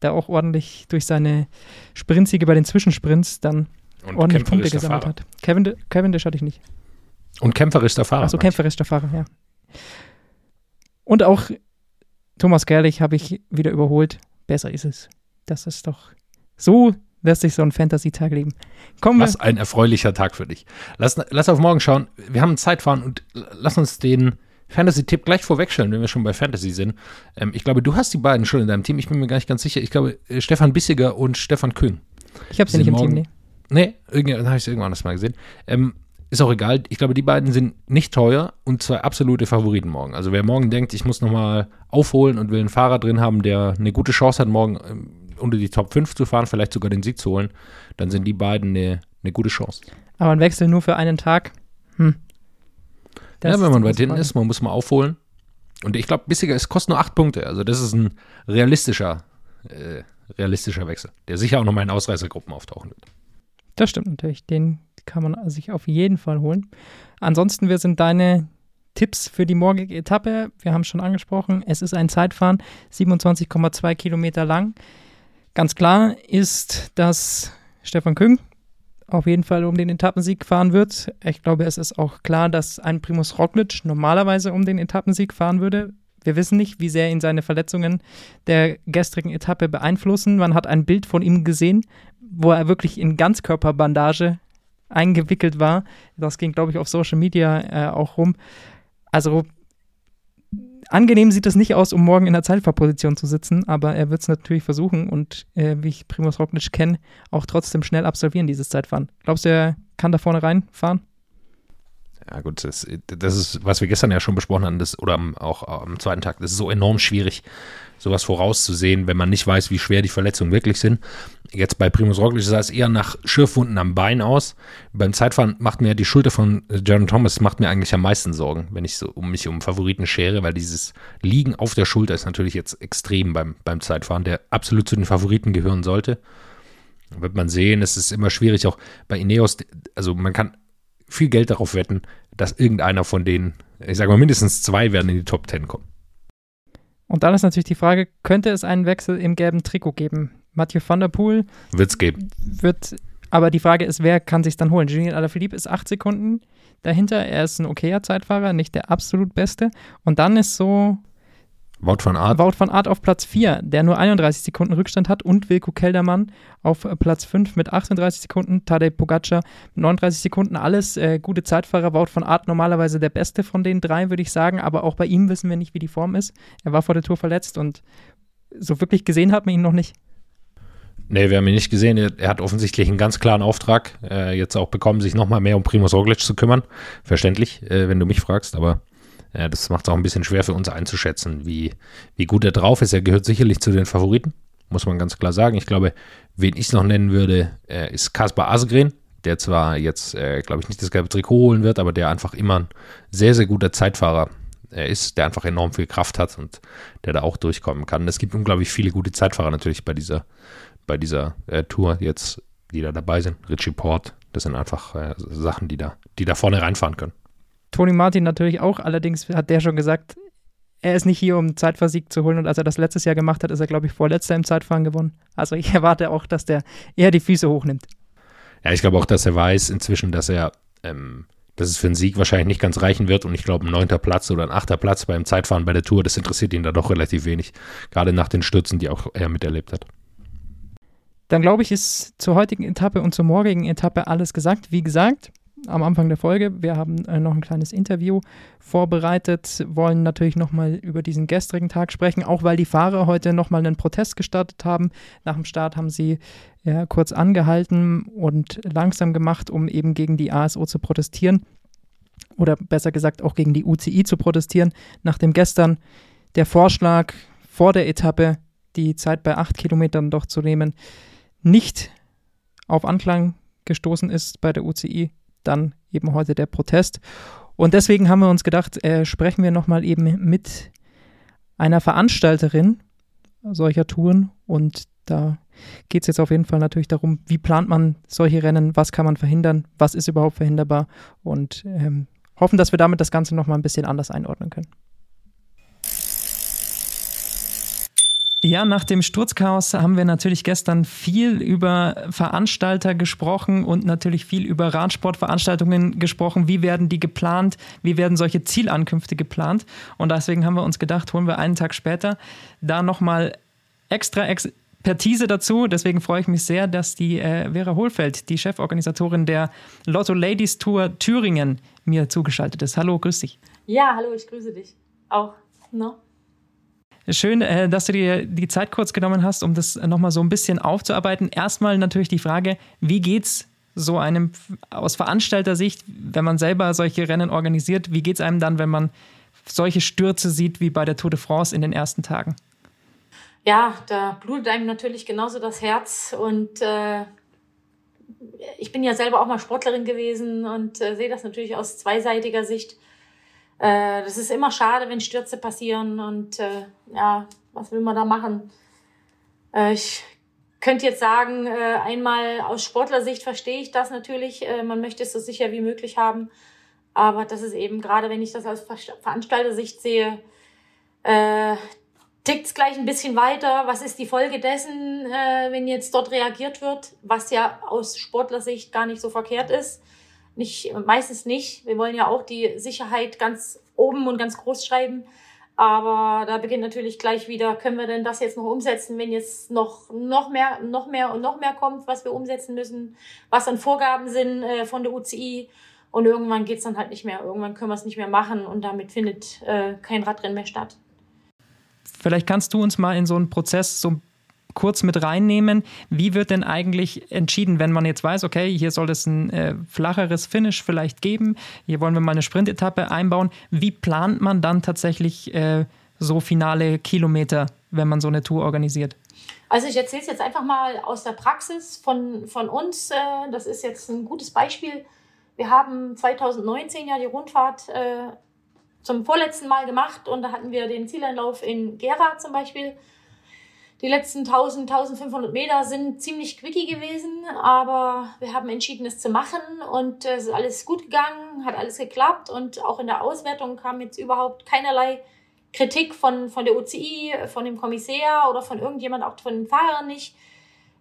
da auch ordentlich durch seine Sprintsiege bei den Zwischensprints dann und ordentlich Punkte gesammelt Fahrer. hat. Kevin, Cavendish hatte ich nicht. Und kämpferisch der Fahrer. Achso, kämpferisch der Fahrer, ja. Und auch Thomas Gerlich habe ich wieder überholt. Besser ist es. Das ist doch so lässt sich so ein Fantasy-Tag leben. Kommen Was ein erfreulicher Tag für dich. Lass, lass auf morgen schauen. Wir haben Zeitfahren und lass uns den Fantasy-Tipp gleich vorwegstellen, wenn wir schon bei Fantasy sind. Ähm, ich glaube, du hast die beiden schon in deinem Team. Ich bin mir gar nicht ganz sicher. Ich glaube, äh, Stefan Bissiger und Stefan Kühn. Ich habe sie nicht im Team, nee. Nee, irgendwann habe ich es irgendwann anders mal gesehen. Ähm, ist auch egal. Ich glaube, die beiden sind nicht teuer und zwei absolute Favoriten morgen. Also wer morgen denkt, ich muss nochmal aufholen und will einen Fahrer drin haben, der eine gute Chance hat, morgen ähm, unter die Top 5 zu fahren, vielleicht sogar den Sieg zu holen, dann sind die beiden eine, eine gute Chance. Aber ein Wechsel nur für einen Tag? Hm. Ja, wenn man weit hinten ist, man muss mal aufholen. Und ich glaube, Bissiger, es kostet nur 8 Punkte. Also das ist ein realistischer, äh, realistischer Wechsel, der sicher auch nochmal in Ausreißergruppen auftauchen wird. Das stimmt natürlich. Den kann man sich auf jeden Fall holen. Ansonsten, wir sind deine Tipps für die morgige Etappe. Wir haben es schon angesprochen. Es ist ein Zeitfahren, 27,2 Kilometer lang. Ganz klar ist, dass Stefan Küng auf jeden Fall um den Etappensieg fahren wird. Ich glaube, es ist auch klar, dass ein Primus Roglic normalerweise um den Etappensieg fahren würde. Wir wissen nicht, wie sehr ihn seine Verletzungen der gestrigen Etappe beeinflussen. Man hat ein Bild von ihm gesehen, wo er wirklich in Ganzkörperbandage eingewickelt war. Das ging, glaube ich, auf Social Media äh, auch rum. Also angenehm sieht es nicht aus, um morgen in der Zeitfahrposition zu sitzen, aber er wird es natürlich versuchen und äh, wie ich Primus Roglic kenne, auch trotzdem schnell absolvieren, dieses Zeitfahren. Glaubst du, er kann da vorne reinfahren? Ja, gut, das, das, ist, was wir gestern ja schon besprochen haben, das, oder auch am zweiten Tag, das ist so enorm schwierig, sowas vorauszusehen, wenn man nicht weiß, wie schwer die Verletzungen wirklich sind. Jetzt bei Primus Roglic sah es eher nach Schürfwunden am Bein aus. Beim Zeitfahren macht mir die Schulter von Jaron Thomas macht mir eigentlich am meisten Sorgen, wenn ich so um mich um Favoriten schere, weil dieses Liegen auf der Schulter ist natürlich jetzt extrem beim, beim Zeitfahren, der absolut zu den Favoriten gehören sollte. Wird man sehen, es ist immer schwierig, auch bei Ineos, also man kann viel Geld darauf wetten, dass irgendeiner von denen, ich sage mal mindestens zwei werden in die Top Ten kommen. Und dann ist natürlich die Frage, könnte es einen Wechsel im gelben Trikot geben? Mathieu van der Poel wird es geben. Wird, aber die Frage ist, wer kann sich dann holen? Julien Alaphilippe ist acht Sekunden dahinter. Er ist ein okayer Zeitfahrer, nicht der absolut beste. Und dann ist so Wout van Art. Wout van Art auf Platz 4, der nur 31 Sekunden Rückstand hat und Wilko Keldermann auf äh, Platz 5 mit 38 Sekunden, Tadej Pogacar mit 39 Sekunden, alles äh, gute Zeitfahrer. Wout van Art normalerweise der beste von den drei, würde ich sagen, aber auch bei ihm wissen wir nicht, wie die Form ist. Er war vor der Tour verletzt und so wirklich gesehen hat man ihn noch nicht. Nee, wir haben ihn nicht gesehen. Er, hat offensichtlich einen ganz klaren Auftrag, äh, jetzt auch bekommen, sich nochmal mehr um Primus Roglic zu kümmern. Verständlich, äh, wenn du mich fragst, aber ja, das macht es auch ein bisschen schwer für uns einzuschätzen, wie, wie gut er drauf ist. Er gehört sicherlich zu den Favoriten, muss man ganz klar sagen. Ich glaube, Wen ich noch nennen würde, äh, ist Kaspar Asgren, der zwar jetzt, äh, glaube ich, nicht das gelbe Trikot holen wird, aber der einfach immer ein sehr, sehr guter Zeitfahrer äh, ist, der einfach enorm viel Kraft hat und der da auch durchkommen kann. Es gibt unglaublich viele gute Zeitfahrer natürlich bei dieser, bei dieser äh, Tour jetzt, die da dabei sind. Richie Port, das sind einfach äh, Sachen, die da, die da vorne reinfahren können. Toni Martin natürlich auch, allerdings hat der schon gesagt, er ist nicht hier, um Zeitversieg zu holen. Und als er das letztes Jahr gemacht hat, ist er, glaube ich, vorletzter im Zeitfahren gewonnen. Also ich erwarte auch, dass der eher die Füße hochnimmt. Ja, ich glaube auch, dass er weiß inzwischen, dass er, ähm, dass es für einen Sieg wahrscheinlich nicht ganz reichen wird. Und ich glaube, ein neunter Platz oder ein achter Platz beim Zeitfahren bei der Tour, das interessiert ihn da doch relativ wenig. Gerade nach den Stürzen, die auch er miterlebt hat. Dann glaube ich, ist zur heutigen Etappe und zur morgigen Etappe alles gesagt. Wie gesagt, am Anfang der Folge. Wir haben äh, noch ein kleines Interview vorbereitet, wollen natürlich nochmal über diesen gestrigen Tag sprechen, auch weil die Fahrer heute nochmal einen Protest gestartet haben. Nach dem Start haben sie ja, kurz angehalten und langsam gemacht, um eben gegen die ASO zu protestieren. Oder besser gesagt auch gegen die UCI zu protestieren, nachdem gestern der Vorschlag vor der Etappe, die Zeit bei acht Kilometern doch zu nehmen, nicht auf Anklang gestoßen ist bei der UCI dann eben heute der Protest. Und deswegen haben wir uns gedacht, äh, sprechen wir nochmal eben mit einer Veranstalterin solcher Touren. Und da geht es jetzt auf jeden Fall natürlich darum, wie plant man solche Rennen, was kann man verhindern, was ist überhaupt verhinderbar und ähm, hoffen, dass wir damit das Ganze nochmal ein bisschen anders einordnen können. Ja, nach dem Sturzchaos haben wir natürlich gestern viel über Veranstalter gesprochen und natürlich viel über Radsportveranstaltungen gesprochen. Wie werden die geplant? Wie werden solche Zielankünfte geplant? Und deswegen haben wir uns gedacht, holen wir einen Tag später da nochmal extra Expertise dazu. Deswegen freue ich mich sehr, dass die äh, Vera Hohlfeld, die Cheforganisatorin der Lotto Ladies Tour Thüringen, mir zugeschaltet ist. Hallo, grüß dich. Ja, hallo, ich grüße dich auch. No? Schön, äh, dass du dir die Zeit kurz genommen hast, um das nochmal so ein bisschen aufzuarbeiten. Erstmal natürlich die Frage, wie geht's so einem aus Veranstalter-Sicht, wenn man selber solche Rennen organisiert, wie geht es einem dann, wenn man solche Stürze sieht wie bei der Tour de France in den ersten Tagen? Ja, da blutet einem natürlich genauso das Herz und äh, ich bin ja selber auch mal Sportlerin gewesen und äh, sehe das natürlich aus zweiseitiger Sicht. Äh, das ist immer schade, wenn Stürze passieren und äh, ja, was will man da machen? Äh, ich könnte jetzt sagen, äh, einmal aus Sportlersicht verstehe ich das natürlich. Äh, man möchte es so sicher wie möglich haben. Aber das ist eben, gerade wenn ich das aus Veranstaltersicht sehe, äh, tickt es gleich ein bisschen weiter. Was ist die Folge dessen, äh, wenn jetzt dort reagiert wird, was ja aus Sportlersicht gar nicht so verkehrt ist? Nicht, meistens nicht. Wir wollen ja auch die Sicherheit ganz oben und ganz groß schreiben. Aber da beginnt natürlich gleich wieder, können wir denn das jetzt noch umsetzen, wenn jetzt noch, noch mehr, noch mehr und noch mehr kommt, was wir umsetzen müssen, was an Vorgaben sind äh, von der UCI. Und irgendwann geht's dann halt nicht mehr. Irgendwann können wir es nicht mehr machen und damit findet äh, kein Radrennen mehr statt. Vielleicht kannst du uns mal in so einen Prozess so kurz mit reinnehmen. Wie wird denn eigentlich entschieden, wenn man jetzt weiß, okay, hier soll es ein äh, flacheres Finish vielleicht geben, hier wollen wir mal eine Sprintetappe einbauen. Wie plant man dann tatsächlich äh, so finale Kilometer, wenn man so eine Tour organisiert? Also ich erzähle es jetzt einfach mal aus der Praxis von, von uns. Äh, das ist jetzt ein gutes Beispiel. Wir haben 2019 ja die Rundfahrt äh, zum vorletzten Mal gemacht und da hatten wir den Zieleinlauf in Gera zum Beispiel die letzten 1000, 1500 Meter sind ziemlich quickie gewesen, aber wir haben entschieden, es zu machen und es ist alles gut gegangen, hat alles geklappt und auch in der Auswertung kam jetzt überhaupt keinerlei Kritik von, von der UCI, von dem Kommissär oder von irgendjemand, auch von den Fahrern nicht.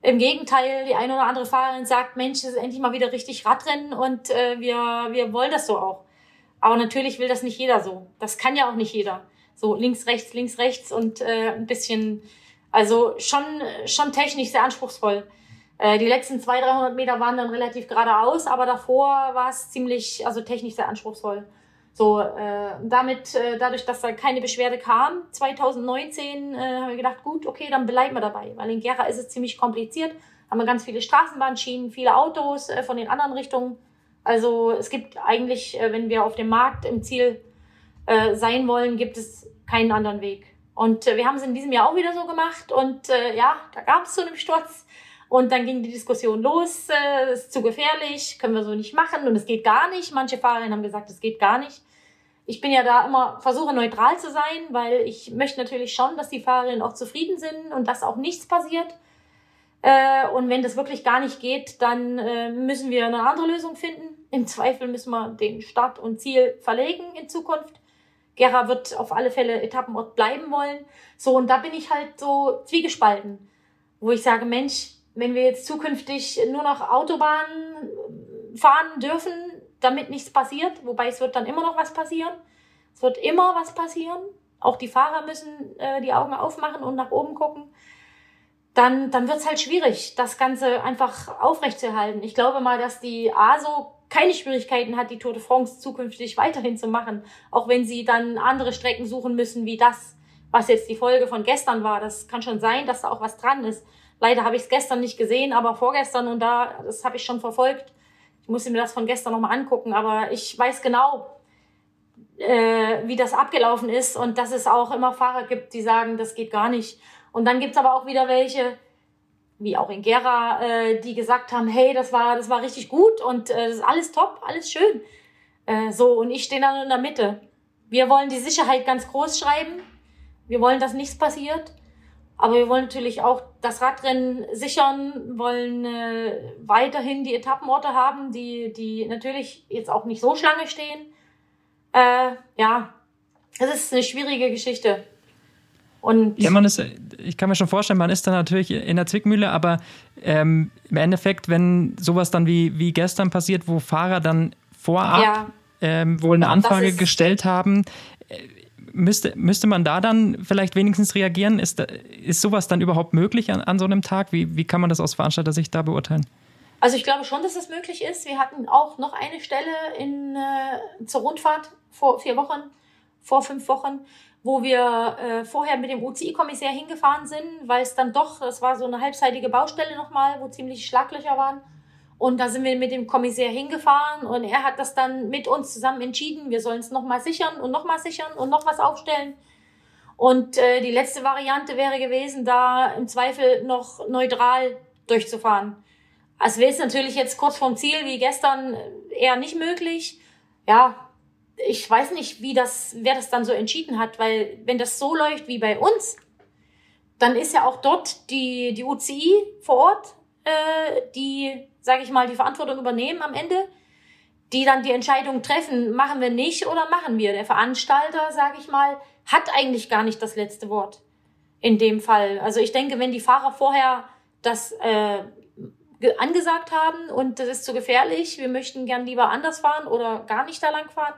Im Gegenteil, die eine oder andere Fahrerin sagt, Mensch, das ist endlich mal wieder richtig Radrennen und äh, wir, wir wollen das so auch. Aber natürlich will das nicht jeder so. Das kann ja auch nicht jeder. So links, rechts, links, rechts und äh, ein bisschen also schon, schon technisch sehr anspruchsvoll. Äh, die letzten 200, 300 Meter waren dann relativ geradeaus, aber davor war es ziemlich, also technisch sehr anspruchsvoll. So, äh, damit, äh, dadurch, dass da keine Beschwerde kam, 2019 äh, haben wir gedacht, gut, okay, dann bleiben wir dabei. Weil in Gera ist es ziemlich kompliziert. Haben wir ganz viele Straßenbahnschienen, viele Autos von den anderen Richtungen. Also es gibt eigentlich, wenn wir auf dem Markt im Ziel sein wollen, gibt es keinen anderen Weg. Und äh, wir haben es in diesem Jahr auch wieder so gemacht und äh, ja, da gab es so einen Sturz. Und dann ging die Diskussion los, äh, ist zu gefährlich, können wir so nicht machen und es geht gar nicht. Manche Fahrerinnen haben gesagt, es geht gar nicht. Ich bin ja da immer, versuche neutral zu sein, weil ich möchte natürlich schon, dass die Fahrerinnen auch zufrieden sind und dass auch nichts passiert. Äh, und wenn das wirklich gar nicht geht, dann äh, müssen wir eine andere Lösung finden. Im Zweifel müssen wir den Start und Ziel verlegen in Zukunft. Gera wird auf alle Fälle Etappenort bleiben wollen. So, und da bin ich halt so zwiegespalten, wo ich sage, Mensch, wenn wir jetzt zukünftig nur noch Autobahnen fahren dürfen, damit nichts passiert, wobei es wird dann immer noch was passieren. Es wird immer was passieren. Auch die Fahrer müssen äh, die Augen aufmachen und nach oben gucken dann, dann wird es halt schwierig, das Ganze einfach aufrechtzuerhalten. Ich glaube mal, dass die ASO keine Schwierigkeiten hat, die Tour de France zukünftig weiterhin zu machen, auch wenn sie dann andere Strecken suchen müssen, wie das, was jetzt die Folge von gestern war. Das kann schon sein, dass da auch was dran ist. Leider habe ich es gestern nicht gesehen, aber vorgestern und da, das habe ich schon verfolgt. Ich musste mir das von gestern nochmal angucken, aber ich weiß genau, äh, wie das abgelaufen ist und dass es auch immer Fahrer gibt, die sagen, das geht gar nicht. Und dann gibt's aber auch wieder welche, wie auch in Gera, äh, die gesagt haben, hey, das war, das war richtig gut und äh, das ist alles top, alles schön. Äh, so, und ich stehe dann in der Mitte. Wir wollen die Sicherheit ganz groß schreiben. Wir wollen, dass nichts passiert. Aber wir wollen natürlich auch das Radrennen sichern, wollen äh, weiterhin die Etappenorte haben, die, die natürlich jetzt auch nicht so Schlange stehen. Äh, ja, es ist eine schwierige Geschichte. Und ja, man ist, ich kann mir schon vorstellen, man ist da natürlich in der Zwickmühle, aber ähm, im Endeffekt, wenn sowas dann wie, wie gestern passiert, wo Fahrer dann vorab ja. ähm, wohl eine Anfrage gestellt haben, äh, müsste, müsste man da dann vielleicht wenigstens reagieren? Ist, ist sowas dann überhaupt möglich an, an so einem Tag? Wie, wie kann man das aus Veranstalter-Sicht da beurteilen? Also ich glaube schon, dass das möglich ist. Wir hatten auch noch eine Stelle in, äh, zur Rundfahrt vor vier Wochen, vor fünf Wochen, wo wir äh, vorher mit dem UCI-Kommissär hingefahren sind, weil es dann doch, das war so eine halbseitige Baustelle nochmal, wo ziemlich Schlaglöcher waren. Und da sind wir mit dem Kommissär hingefahren und er hat das dann mit uns zusammen entschieden, wir sollen es nochmal sichern und nochmal sichern und noch was aufstellen. Und äh, die letzte Variante wäre gewesen, da im Zweifel noch neutral durchzufahren. Also wäre es natürlich jetzt kurz vorm Ziel wie gestern eher nicht möglich. Ja, ich weiß nicht, wie das, wer das dann so entschieden hat, weil wenn das so läuft wie bei uns, dann ist ja auch dort die, die UCI vor Ort, äh, die, sage ich mal, die Verantwortung übernehmen am Ende, die dann die Entscheidung treffen, machen wir nicht oder machen wir. Der Veranstalter, sage ich mal, hat eigentlich gar nicht das letzte Wort in dem Fall. Also ich denke, wenn die Fahrer vorher das äh, angesagt haben und das ist zu gefährlich, wir möchten gern lieber anders fahren oder gar nicht da lang fahren,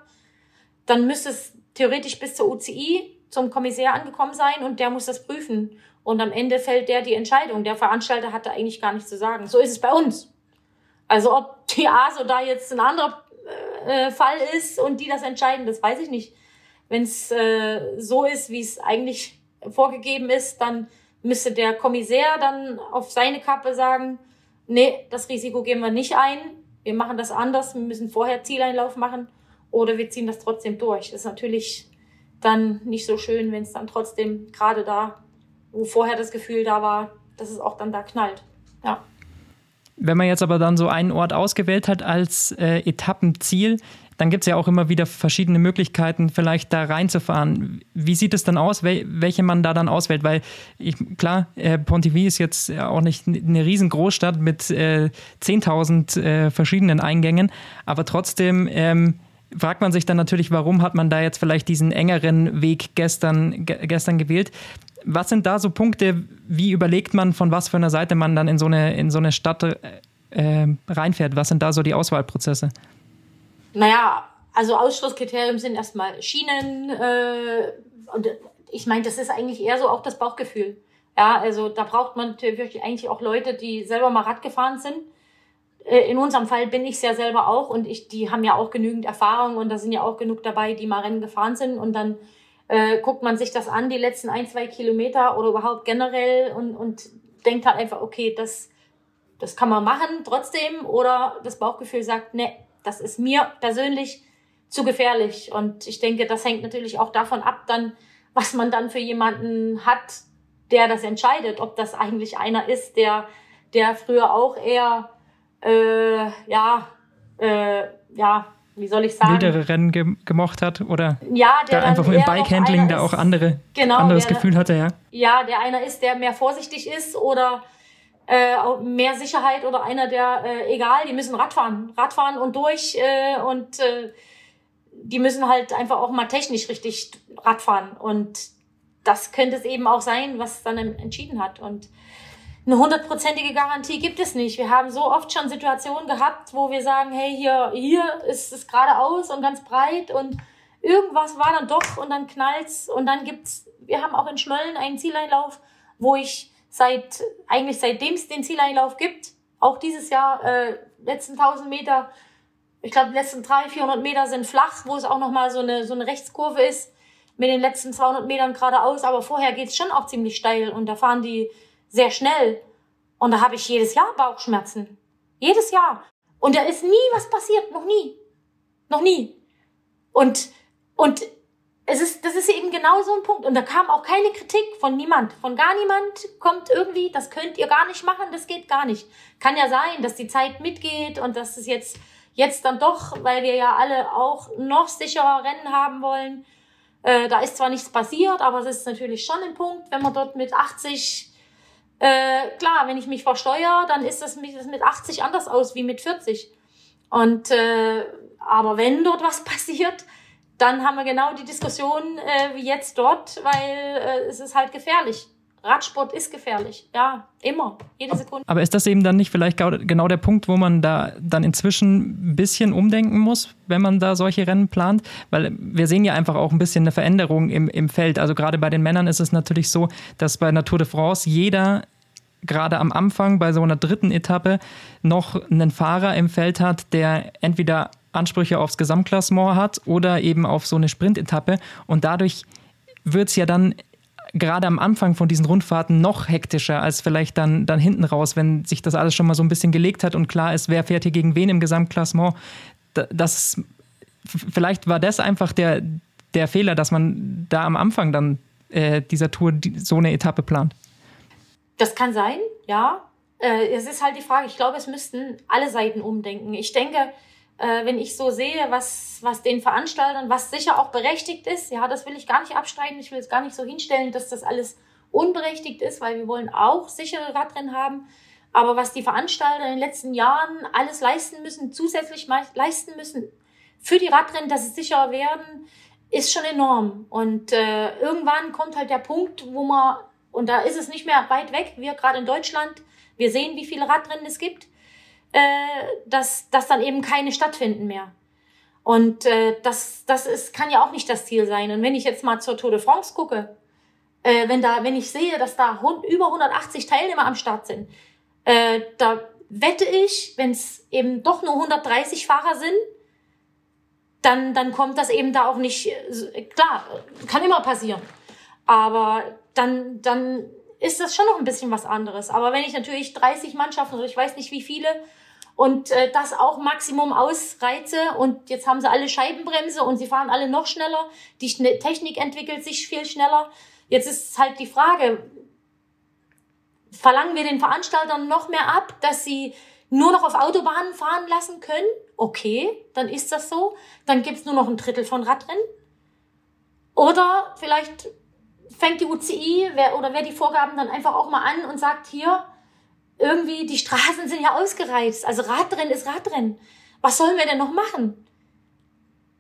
dann müsste es theoretisch bis zur UCI zum Kommissär angekommen sein und der muss das prüfen. Und am Ende fällt der die Entscheidung. Der Veranstalter hat da eigentlich gar nichts zu sagen. So ist es bei uns. Also ob die ASO da jetzt ein anderer äh, Fall ist und die das entscheiden, das weiß ich nicht. Wenn es äh, so ist, wie es eigentlich vorgegeben ist, dann müsste der Kommissär dann auf seine Kappe sagen, nee, das Risiko gehen wir nicht ein, wir machen das anders, wir müssen vorher Zieleinlauf machen oder wir ziehen das trotzdem durch. Ist natürlich dann nicht so schön, wenn es dann trotzdem gerade da, wo vorher das Gefühl da war, dass es auch dann da knallt. Ja. Wenn man jetzt aber dann so einen Ort ausgewählt hat als äh, Etappenziel, dann gibt es ja auch immer wieder verschiedene Möglichkeiten, vielleicht da reinzufahren. Wie sieht es dann aus, wel welche man da dann auswählt? Weil ich, klar, äh, Pontivy ist jetzt auch nicht eine riesengroßstadt mit äh, 10.000 äh, verschiedenen Eingängen, aber trotzdem ähm, fragt man sich dann natürlich, warum hat man da jetzt vielleicht diesen engeren Weg gestern, gestern gewählt? Was sind da so Punkte, wie überlegt man, von was für einer Seite man dann in so eine, in so eine Stadt äh, reinfährt? Was sind da so die Auswahlprozesse? Naja, also Ausschlusskriterium sind erstmal Schienen. Äh, und ich meine, das ist eigentlich eher so auch das Bauchgefühl. Ja, also da braucht man natürlich eigentlich auch Leute, die selber mal Rad gefahren sind äh, in unserem Fall bin ich ja selber auch und ich, die haben ja auch genügend Erfahrung und da sind ja auch genug dabei, die mal Rennen gefahren sind. Und dann äh, guckt man sich das an, die letzten ein, zwei Kilometer oder überhaupt generell und, und denkt halt einfach, okay, das, das kann man machen trotzdem. Oder das Bauchgefühl sagt, ne, das ist mir persönlich zu gefährlich. Und ich denke, das hängt natürlich auch davon ab dann, was man dann für jemanden hat, der das entscheidet, ob das eigentlich einer ist, der der früher auch eher, äh, ja, äh, ja, wie soll ich sagen? Wildere Rennen ge gemocht hat oder ja, der da einfach im Bikehandling da auch andere, genau, anderes der, Gefühl hatte, ja. Ja, der einer ist, der mehr vorsichtig ist oder äh, mehr Sicherheit oder einer, der, äh, egal, die müssen Radfahren, Radfahren und durch äh, und äh, die müssen halt einfach auch mal technisch richtig Radfahren und das könnte es eben auch sein, was dann entschieden hat und eine hundertprozentige Garantie gibt es nicht. Wir haben so oft schon Situationen gehabt, wo wir sagen, hey, hier, hier ist es geradeaus und ganz breit und irgendwas war dann doch und dann knallt's und dann gibt's, wir haben auch in Schmölln einen Zieleinlauf, wo ich seit, eigentlich seitdem es den Zieleinlauf gibt, auch dieses Jahr, äh, letzten 1000 Meter, ich glaube, letzten 300, 400 Meter sind flach, wo es auch nochmal so eine, so eine Rechtskurve ist, mit den letzten 200 Metern geradeaus, aber vorher geht's schon auch ziemlich steil und da fahren die sehr schnell. Und da habe ich jedes Jahr Bauchschmerzen. Jedes Jahr. Und da ist nie was passiert. Noch nie. Noch nie. Und, und es ist, das ist eben genau so ein Punkt. Und da kam auch keine Kritik von niemand. Von gar niemand kommt irgendwie, das könnt ihr gar nicht machen, das geht gar nicht. Kann ja sein, dass die Zeit mitgeht und dass es jetzt, jetzt dann doch, weil wir ja alle auch noch sicherer Rennen haben wollen. Äh, da ist zwar nichts passiert, aber es ist natürlich schon ein Punkt, wenn man dort mit 80 äh, klar, wenn ich mich versteuere, dann ist das mit, das mit 80 anders aus wie mit 40. Und äh, aber wenn dort was <laughs> passiert, dann haben wir genau die Diskussion äh, wie jetzt dort, weil äh, es ist halt gefährlich. Radsport ist gefährlich, ja, immer, jede Sekunde. Aber ist das eben dann nicht vielleicht genau der Punkt, wo man da dann inzwischen ein bisschen umdenken muss, wenn man da solche Rennen plant? Weil wir sehen ja einfach auch ein bisschen eine Veränderung im, im Feld. Also gerade bei den Männern ist es natürlich so, dass bei Natur de France jeder gerade am Anfang bei so einer dritten Etappe noch einen Fahrer im Feld hat, der entweder Ansprüche aufs Gesamtklassement hat oder eben auf so eine Sprintetappe. Und dadurch wird es ja dann gerade am Anfang von diesen Rundfahrten noch hektischer als vielleicht dann, dann hinten raus, wenn sich das alles schon mal so ein bisschen gelegt hat und klar ist, wer fährt hier gegen wen im Gesamtklassement. Das, vielleicht war das einfach der, der Fehler, dass man da am Anfang dann äh, dieser Tour die, so eine Etappe plant. Das kann sein, ja. Äh, es ist halt die Frage, ich glaube, es müssten alle Seiten umdenken. Ich denke, äh, wenn ich so sehe, was, was den Veranstaltern, was sicher auch berechtigt ist, ja, das will ich gar nicht abstreiten, ich will es gar nicht so hinstellen, dass das alles unberechtigt ist, weil wir wollen auch sichere Radrennen haben. Aber was die Veranstalter in den letzten Jahren alles leisten müssen, zusätzlich leisten müssen für die Radrennen, dass sie sicherer werden, ist schon enorm. Und äh, irgendwann kommt halt der Punkt, wo man und da ist es nicht mehr weit weg. Wir gerade in Deutschland, wir sehen, wie viele Radrennen es gibt, äh, dass, dass dann eben keine stattfinden mehr. Und äh, das, das ist, kann ja auch nicht das Ziel sein. Und wenn ich jetzt mal zur Tour de France gucke, äh, wenn, da, wenn ich sehe, dass da über 180 Teilnehmer am Start sind, äh, da wette ich, wenn es eben doch nur 130 Fahrer sind, dann, dann kommt das eben da auch nicht, äh, klar, kann immer passieren. Aber dann, dann ist das schon noch ein bisschen was anderes. Aber wenn ich natürlich 30 Mannschaften oder ich weiß nicht wie viele und äh, das auch Maximum ausreize und jetzt haben sie alle Scheibenbremse und sie fahren alle noch schneller, die Technik entwickelt sich viel schneller. Jetzt ist halt die Frage, verlangen wir den Veranstaltern noch mehr ab, dass sie nur noch auf Autobahnen fahren lassen können? Okay, dann ist das so. Dann gibt's nur noch ein Drittel von Radrennen. Oder vielleicht fängt die UCI wer, oder wer die Vorgaben dann einfach auch mal an und sagt hier, irgendwie, die Straßen sind ja ausgereizt. Also Radrennen ist Radrennen. Was sollen wir denn noch machen?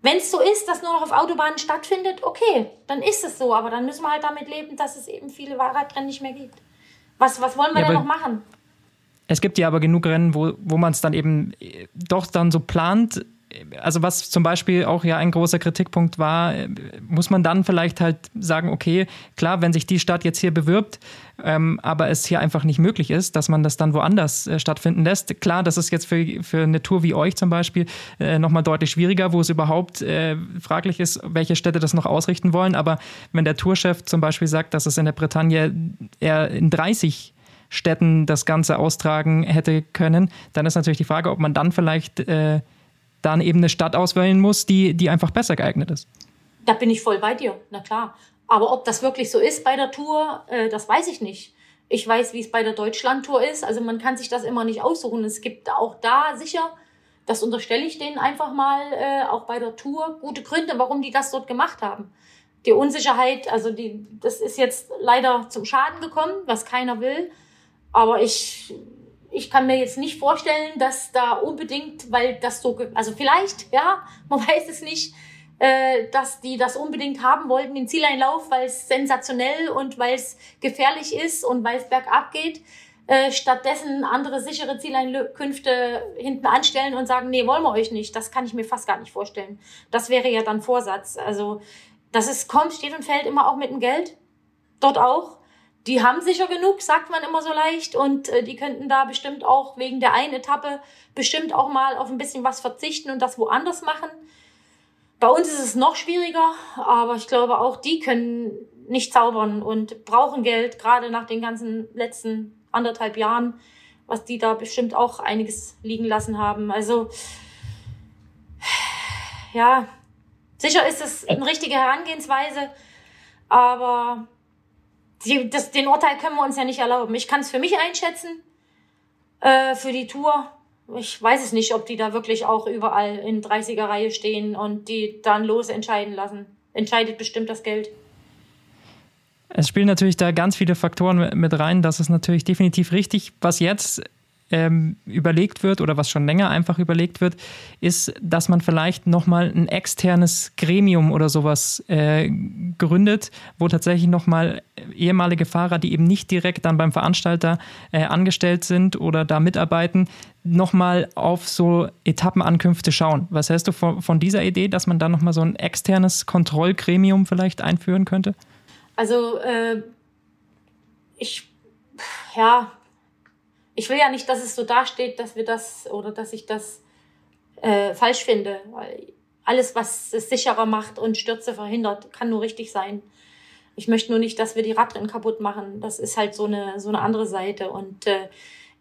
Wenn es so ist, dass nur noch auf Autobahnen stattfindet, okay, dann ist es so. Aber dann müssen wir halt damit leben, dass es eben viele Radrennen nicht mehr gibt. Was, was wollen wir ja, denn noch machen? Es gibt ja aber genug Rennen, wo, wo man es dann eben äh, doch dann so plant, also was zum Beispiel auch ja ein großer Kritikpunkt war, muss man dann vielleicht halt sagen, okay, klar, wenn sich die Stadt jetzt hier bewirbt, ähm, aber es hier einfach nicht möglich ist, dass man das dann woanders äh, stattfinden lässt. Klar, das ist jetzt für, für eine Tour wie euch zum Beispiel äh, nochmal deutlich schwieriger, wo es überhaupt äh, fraglich ist, welche Städte das noch ausrichten wollen. Aber wenn der Tourchef zum Beispiel sagt, dass es in der Bretagne eher in 30 Städten das Ganze austragen hätte können, dann ist natürlich die Frage, ob man dann vielleicht äh, dann eben eine Stadt auswählen muss, die, die einfach besser geeignet ist. Da bin ich voll bei dir, na klar. Aber ob das wirklich so ist bei der Tour, äh, das weiß ich nicht. Ich weiß, wie es bei der Deutschlandtour ist. Also man kann sich das immer nicht aussuchen. Es gibt auch da sicher, das unterstelle ich denen einfach mal, äh, auch bei der Tour, gute Gründe, warum die das dort gemacht haben. Die Unsicherheit, also die, das ist jetzt leider zum Schaden gekommen, was keiner will. Aber ich, ich kann mir jetzt nicht vorstellen, dass da unbedingt, weil das so, also vielleicht, ja, <laughs> man weiß es nicht, äh, dass die das unbedingt haben wollten, den Zieleinlauf, weil es sensationell und weil es gefährlich ist und weil es bergab geht, äh, stattdessen andere sichere Zieleinkünfte hinten anstellen und sagen, nee, wollen wir euch nicht. Das kann ich mir fast gar nicht vorstellen. Das wäre ja dann Vorsatz. Also, dass es kommt, steht und fällt immer auch mit dem Geld. Dort auch. Die haben sicher genug, sagt man immer so leicht. Und äh, die könnten da bestimmt auch wegen der einen Etappe bestimmt auch mal auf ein bisschen was verzichten und das woanders machen. Bei uns ist es noch schwieriger, aber ich glaube auch die können nicht zaubern und brauchen Geld, gerade nach den ganzen letzten anderthalb Jahren, was die da bestimmt auch einiges liegen lassen haben. Also ja, sicher ist es eine richtige Herangehensweise, aber die, das, den Urteil können wir uns ja nicht erlauben. Ich kann es für mich einschätzen, äh, für die Tour ich weiß es nicht, ob die da wirklich auch überall in 30er Reihe stehen und die dann los entscheiden lassen. Entscheidet bestimmt das Geld. Es spielen natürlich da ganz viele Faktoren mit rein. Das ist natürlich definitiv richtig. Was jetzt ähm, überlegt wird oder was schon länger einfach überlegt wird, ist, dass man vielleicht nochmal ein externes Gremium oder sowas äh, gründet, wo tatsächlich nochmal ehemalige Fahrer, die eben nicht direkt dann beim Veranstalter äh, angestellt sind oder da mitarbeiten, nochmal auf so Etappenankünfte schauen. Was hältst du von, von dieser Idee, dass man da nochmal so ein externes Kontrollgremium vielleicht einführen könnte? Also äh, ich, ja, ich will ja nicht, dass es so dasteht, dass wir das oder dass ich das äh, falsch finde. Weil alles, was es sicherer macht und Stürze verhindert, kann nur richtig sein. Ich möchte nur nicht, dass wir die Radrennen kaputt machen. Das ist halt so eine, so eine andere Seite. Und äh,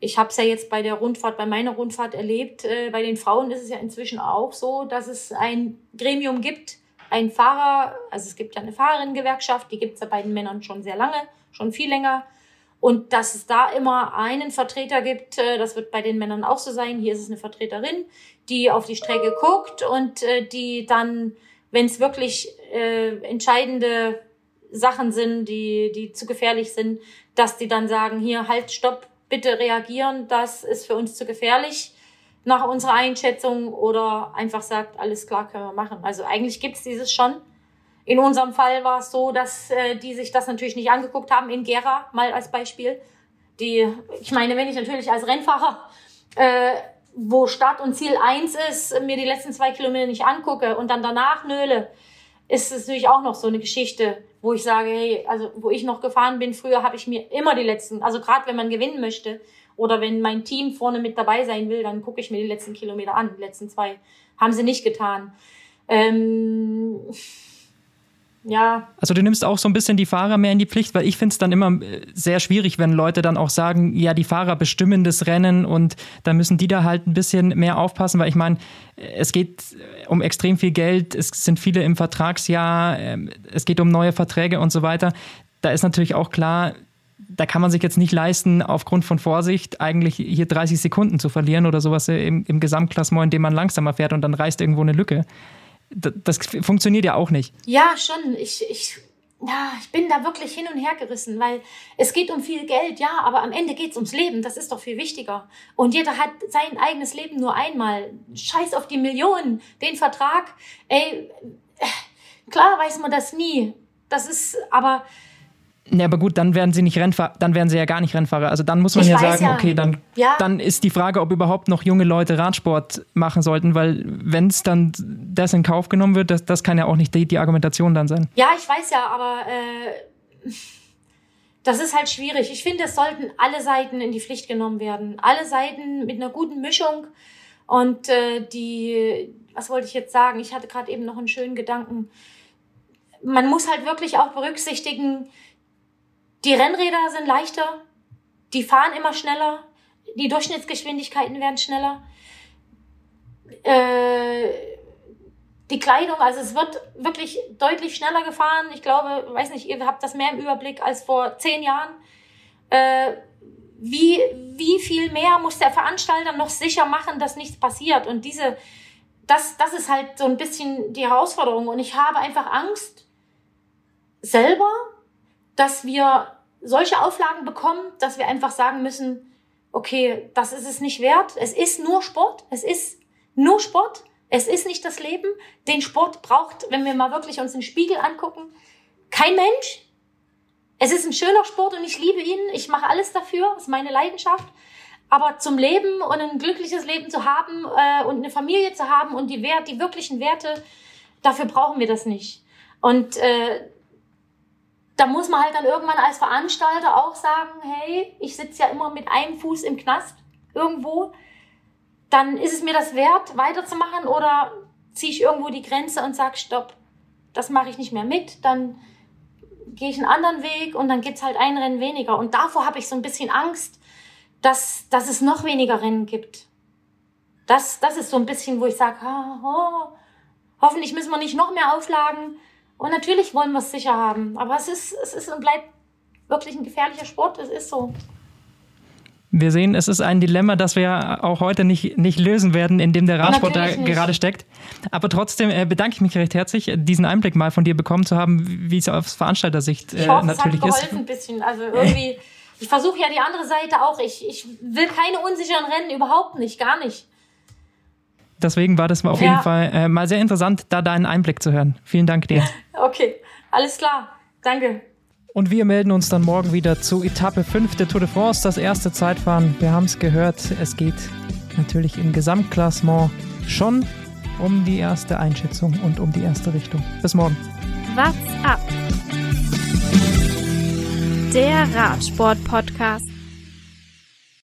ich habe es ja jetzt bei der Rundfahrt, bei meiner Rundfahrt erlebt. Äh, bei den Frauen ist es ja inzwischen auch so, dass es ein Gremium gibt, ein Fahrer, also es gibt ja eine Fahrerinnengewerkschaft, die gibt es ja bei den Männern schon sehr lange, schon viel länger. Und dass es da immer einen Vertreter gibt, äh, das wird bei den Männern auch so sein. Hier ist es eine Vertreterin, die auf die Strecke guckt und äh, die dann, wenn es wirklich äh, entscheidende Sachen sind, die, die zu gefährlich sind, dass die dann sagen, hier, halt, stopp, bitte reagieren, das ist für uns zu gefährlich nach unserer Einschätzung oder einfach sagt, alles klar, können wir machen. Also eigentlich gibt's dieses schon. In unserem Fall war es so, dass äh, die sich das natürlich nicht angeguckt haben, in Gera mal als Beispiel. Die, ich meine, wenn ich natürlich als Rennfahrer, äh, wo Start und Ziel eins ist, mir die letzten zwei Kilometer nicht angucke und dann danach nöle, ist es natürlich auch noch so eine Geschichte, wo ich sage, hey, also wo ich noch gefahren bin, früher habe ich mir immer die letzten, also gerade wenn man gewinnen möchte oder wenn mein Team vorne mit dabei sein will, dann gucke ich mir die letzten Kilometer an. Die letzten zwei haben sie nicht getan. Ähm, ja. Also du nimmst auch so ein bisschen die Fahrer mehr in die Pflicht, weil ich finde es dann immer äh, sehr schwierig, wenn Leute dann auch sagen, ja, die Fahrer bestimmen das Rennen und da müssen die da halt ein bisschen mehr aufpassen, weil ich meine, es geht um extrem viel Geld, es sind viele im Vertragsjahr, ähm, es geht um neue Verträge und so weiter. Da ist natürlich auch klar, da kann man sich jetzt nicht leisten, aufgrund von Vorsicht eigentlich hier 30 Sekunden zu verlieren oder sowas im, im Gesamtklassement, indem man langsamer fährt und dann reißt irgendwo eine Lücke das funktioniert ja auch nicht. Ja, schon. Ich, ich, ja, ich bin da wirklich hin und her gerissen, weil es geht um viel Geld, ja, aber am Ende geht es ums Leben. Das ist doch viel wichtiger. Und jeder hat sein eigenes Leben nur einmal. Scheiß auf die Millionen, den Vertrag. Ey, klar weiß man das nie. Das ist, aber ja, aber gut, dann werden sie nicht Rennfahrer, dann werden sie ja gar nicht Rennfahrer. Also dann muss man ja sagen, ja, okay, dann, ja. dann ist die Frage, ob überhaupt noch junge Leute Radsport machen sollten, weil wenn es dann das in Kauf genommen wird, das, das kann ja auch nicht die, die Argumentation dann sein. Ja, ich weiß ja, aber äh, das ist halt schwierig. Ich finde, es sollten alle Seiten in die Pflicht genommen werden. Alle Seiten mit einer guten Mischung. Und äh, die, was wollte ich jetzt sagen? Ich hatte gerade eben noch einen schönen Gedanken. Man muss halt wirklich auch berücksichtigen, die Rennräder sind leichter, die fahren immer schneller, die Durchschnittsgeschwindigkeiten werden schneller. Äh, die Kleidung, also es wird wirklich deutlich schneller gefahren. Ich glaube, weiß nicht, ihr habt das mehr im Überblick als vor zehn Jahren. äh, wie, wie viel mehr muss der Veranstalter noch sicher machen, dass nichts passiert? Und diese, das, das ist halt so ein bisschen die Herausforderung. Und ich habe einfach Angst selber, dass wir solche Auflagen bekommen, dass wir einfach sagen müssen, okay, das ist es nicht wert. Es ist nur Sport. Es ist nur Sport. Es ist nicht das Leben. Den Sport braucht, wenn wir mal wirklich uns den Spiegel angucken, kein Mensch. Es ist ein schöner Sport und ich liebe ihn. Ich mache alles dafür. Das ist meine Leidenschaft. Aber zum Leben und ein glückliches Leben zu haben äh, und eine Familie zu haben und die Wert, die wirklichen Werte, dafür brauchen wir das nicht. Und äh, da muss man halt dann irgendwann als Veranstalter auch sagen, hey, ich sitze ja immer mit einem Fuß im Knast irgendwo, dann ist es mir das wert, weiterzumachen oder ziehe ich irgendwo die Grenze und sage, stopp, das mache ich nicht mehr mit, dann gehe ich einen anderen Weg und dann gibt's halt ein Rennen weniger. Und davor habe ich so ein bisschen Angst, dass, dass es noch weniger Rennen gibt. Das, das ist so ein bisschen, wo ich sage, oh, hoffentlich müssen wir nicht noch mehr Auflagen und natürlich wollen wir es sicher haben. Aber es ist, es ist und bleibt wirklich ein gefährlicher Sport. Es ist so. Wir sehen, es ist ein Dilemma, das wir auch heute nicht, nicht lösen werden, in dem der Radsport da gerade steckt. Aber trotzdem äh, bedanke ich mich recht herzlich, diesen Einblick mal von dir bekommen zu haben, wie es aus Veranstaltersicht äh, ich hoffe, natürlich es hat ist. ein bisschen. Also irgendwie, ich versuche ja die andere Seite auch. Ich, ich will keine unsicheren Rennen, überhaupt nicht, gar nicht. Deswegen war das auf ja. jeden Fall äh, mal sehr interessant, da deinen Einblick zu hören. Vielen Dank dir. <laughs> Okay, alles klar. Danke. Und wir melden uns dann morgen wieder zu Etappe 5 der Tour de France, das erste Zeitfahren. Wir haben es gehört, es geht natürlich im Gesamtklassement schon um die erste Einschätzung und um die erste Richtung. Bis morgen. What's up? Der Radsport-Podcast.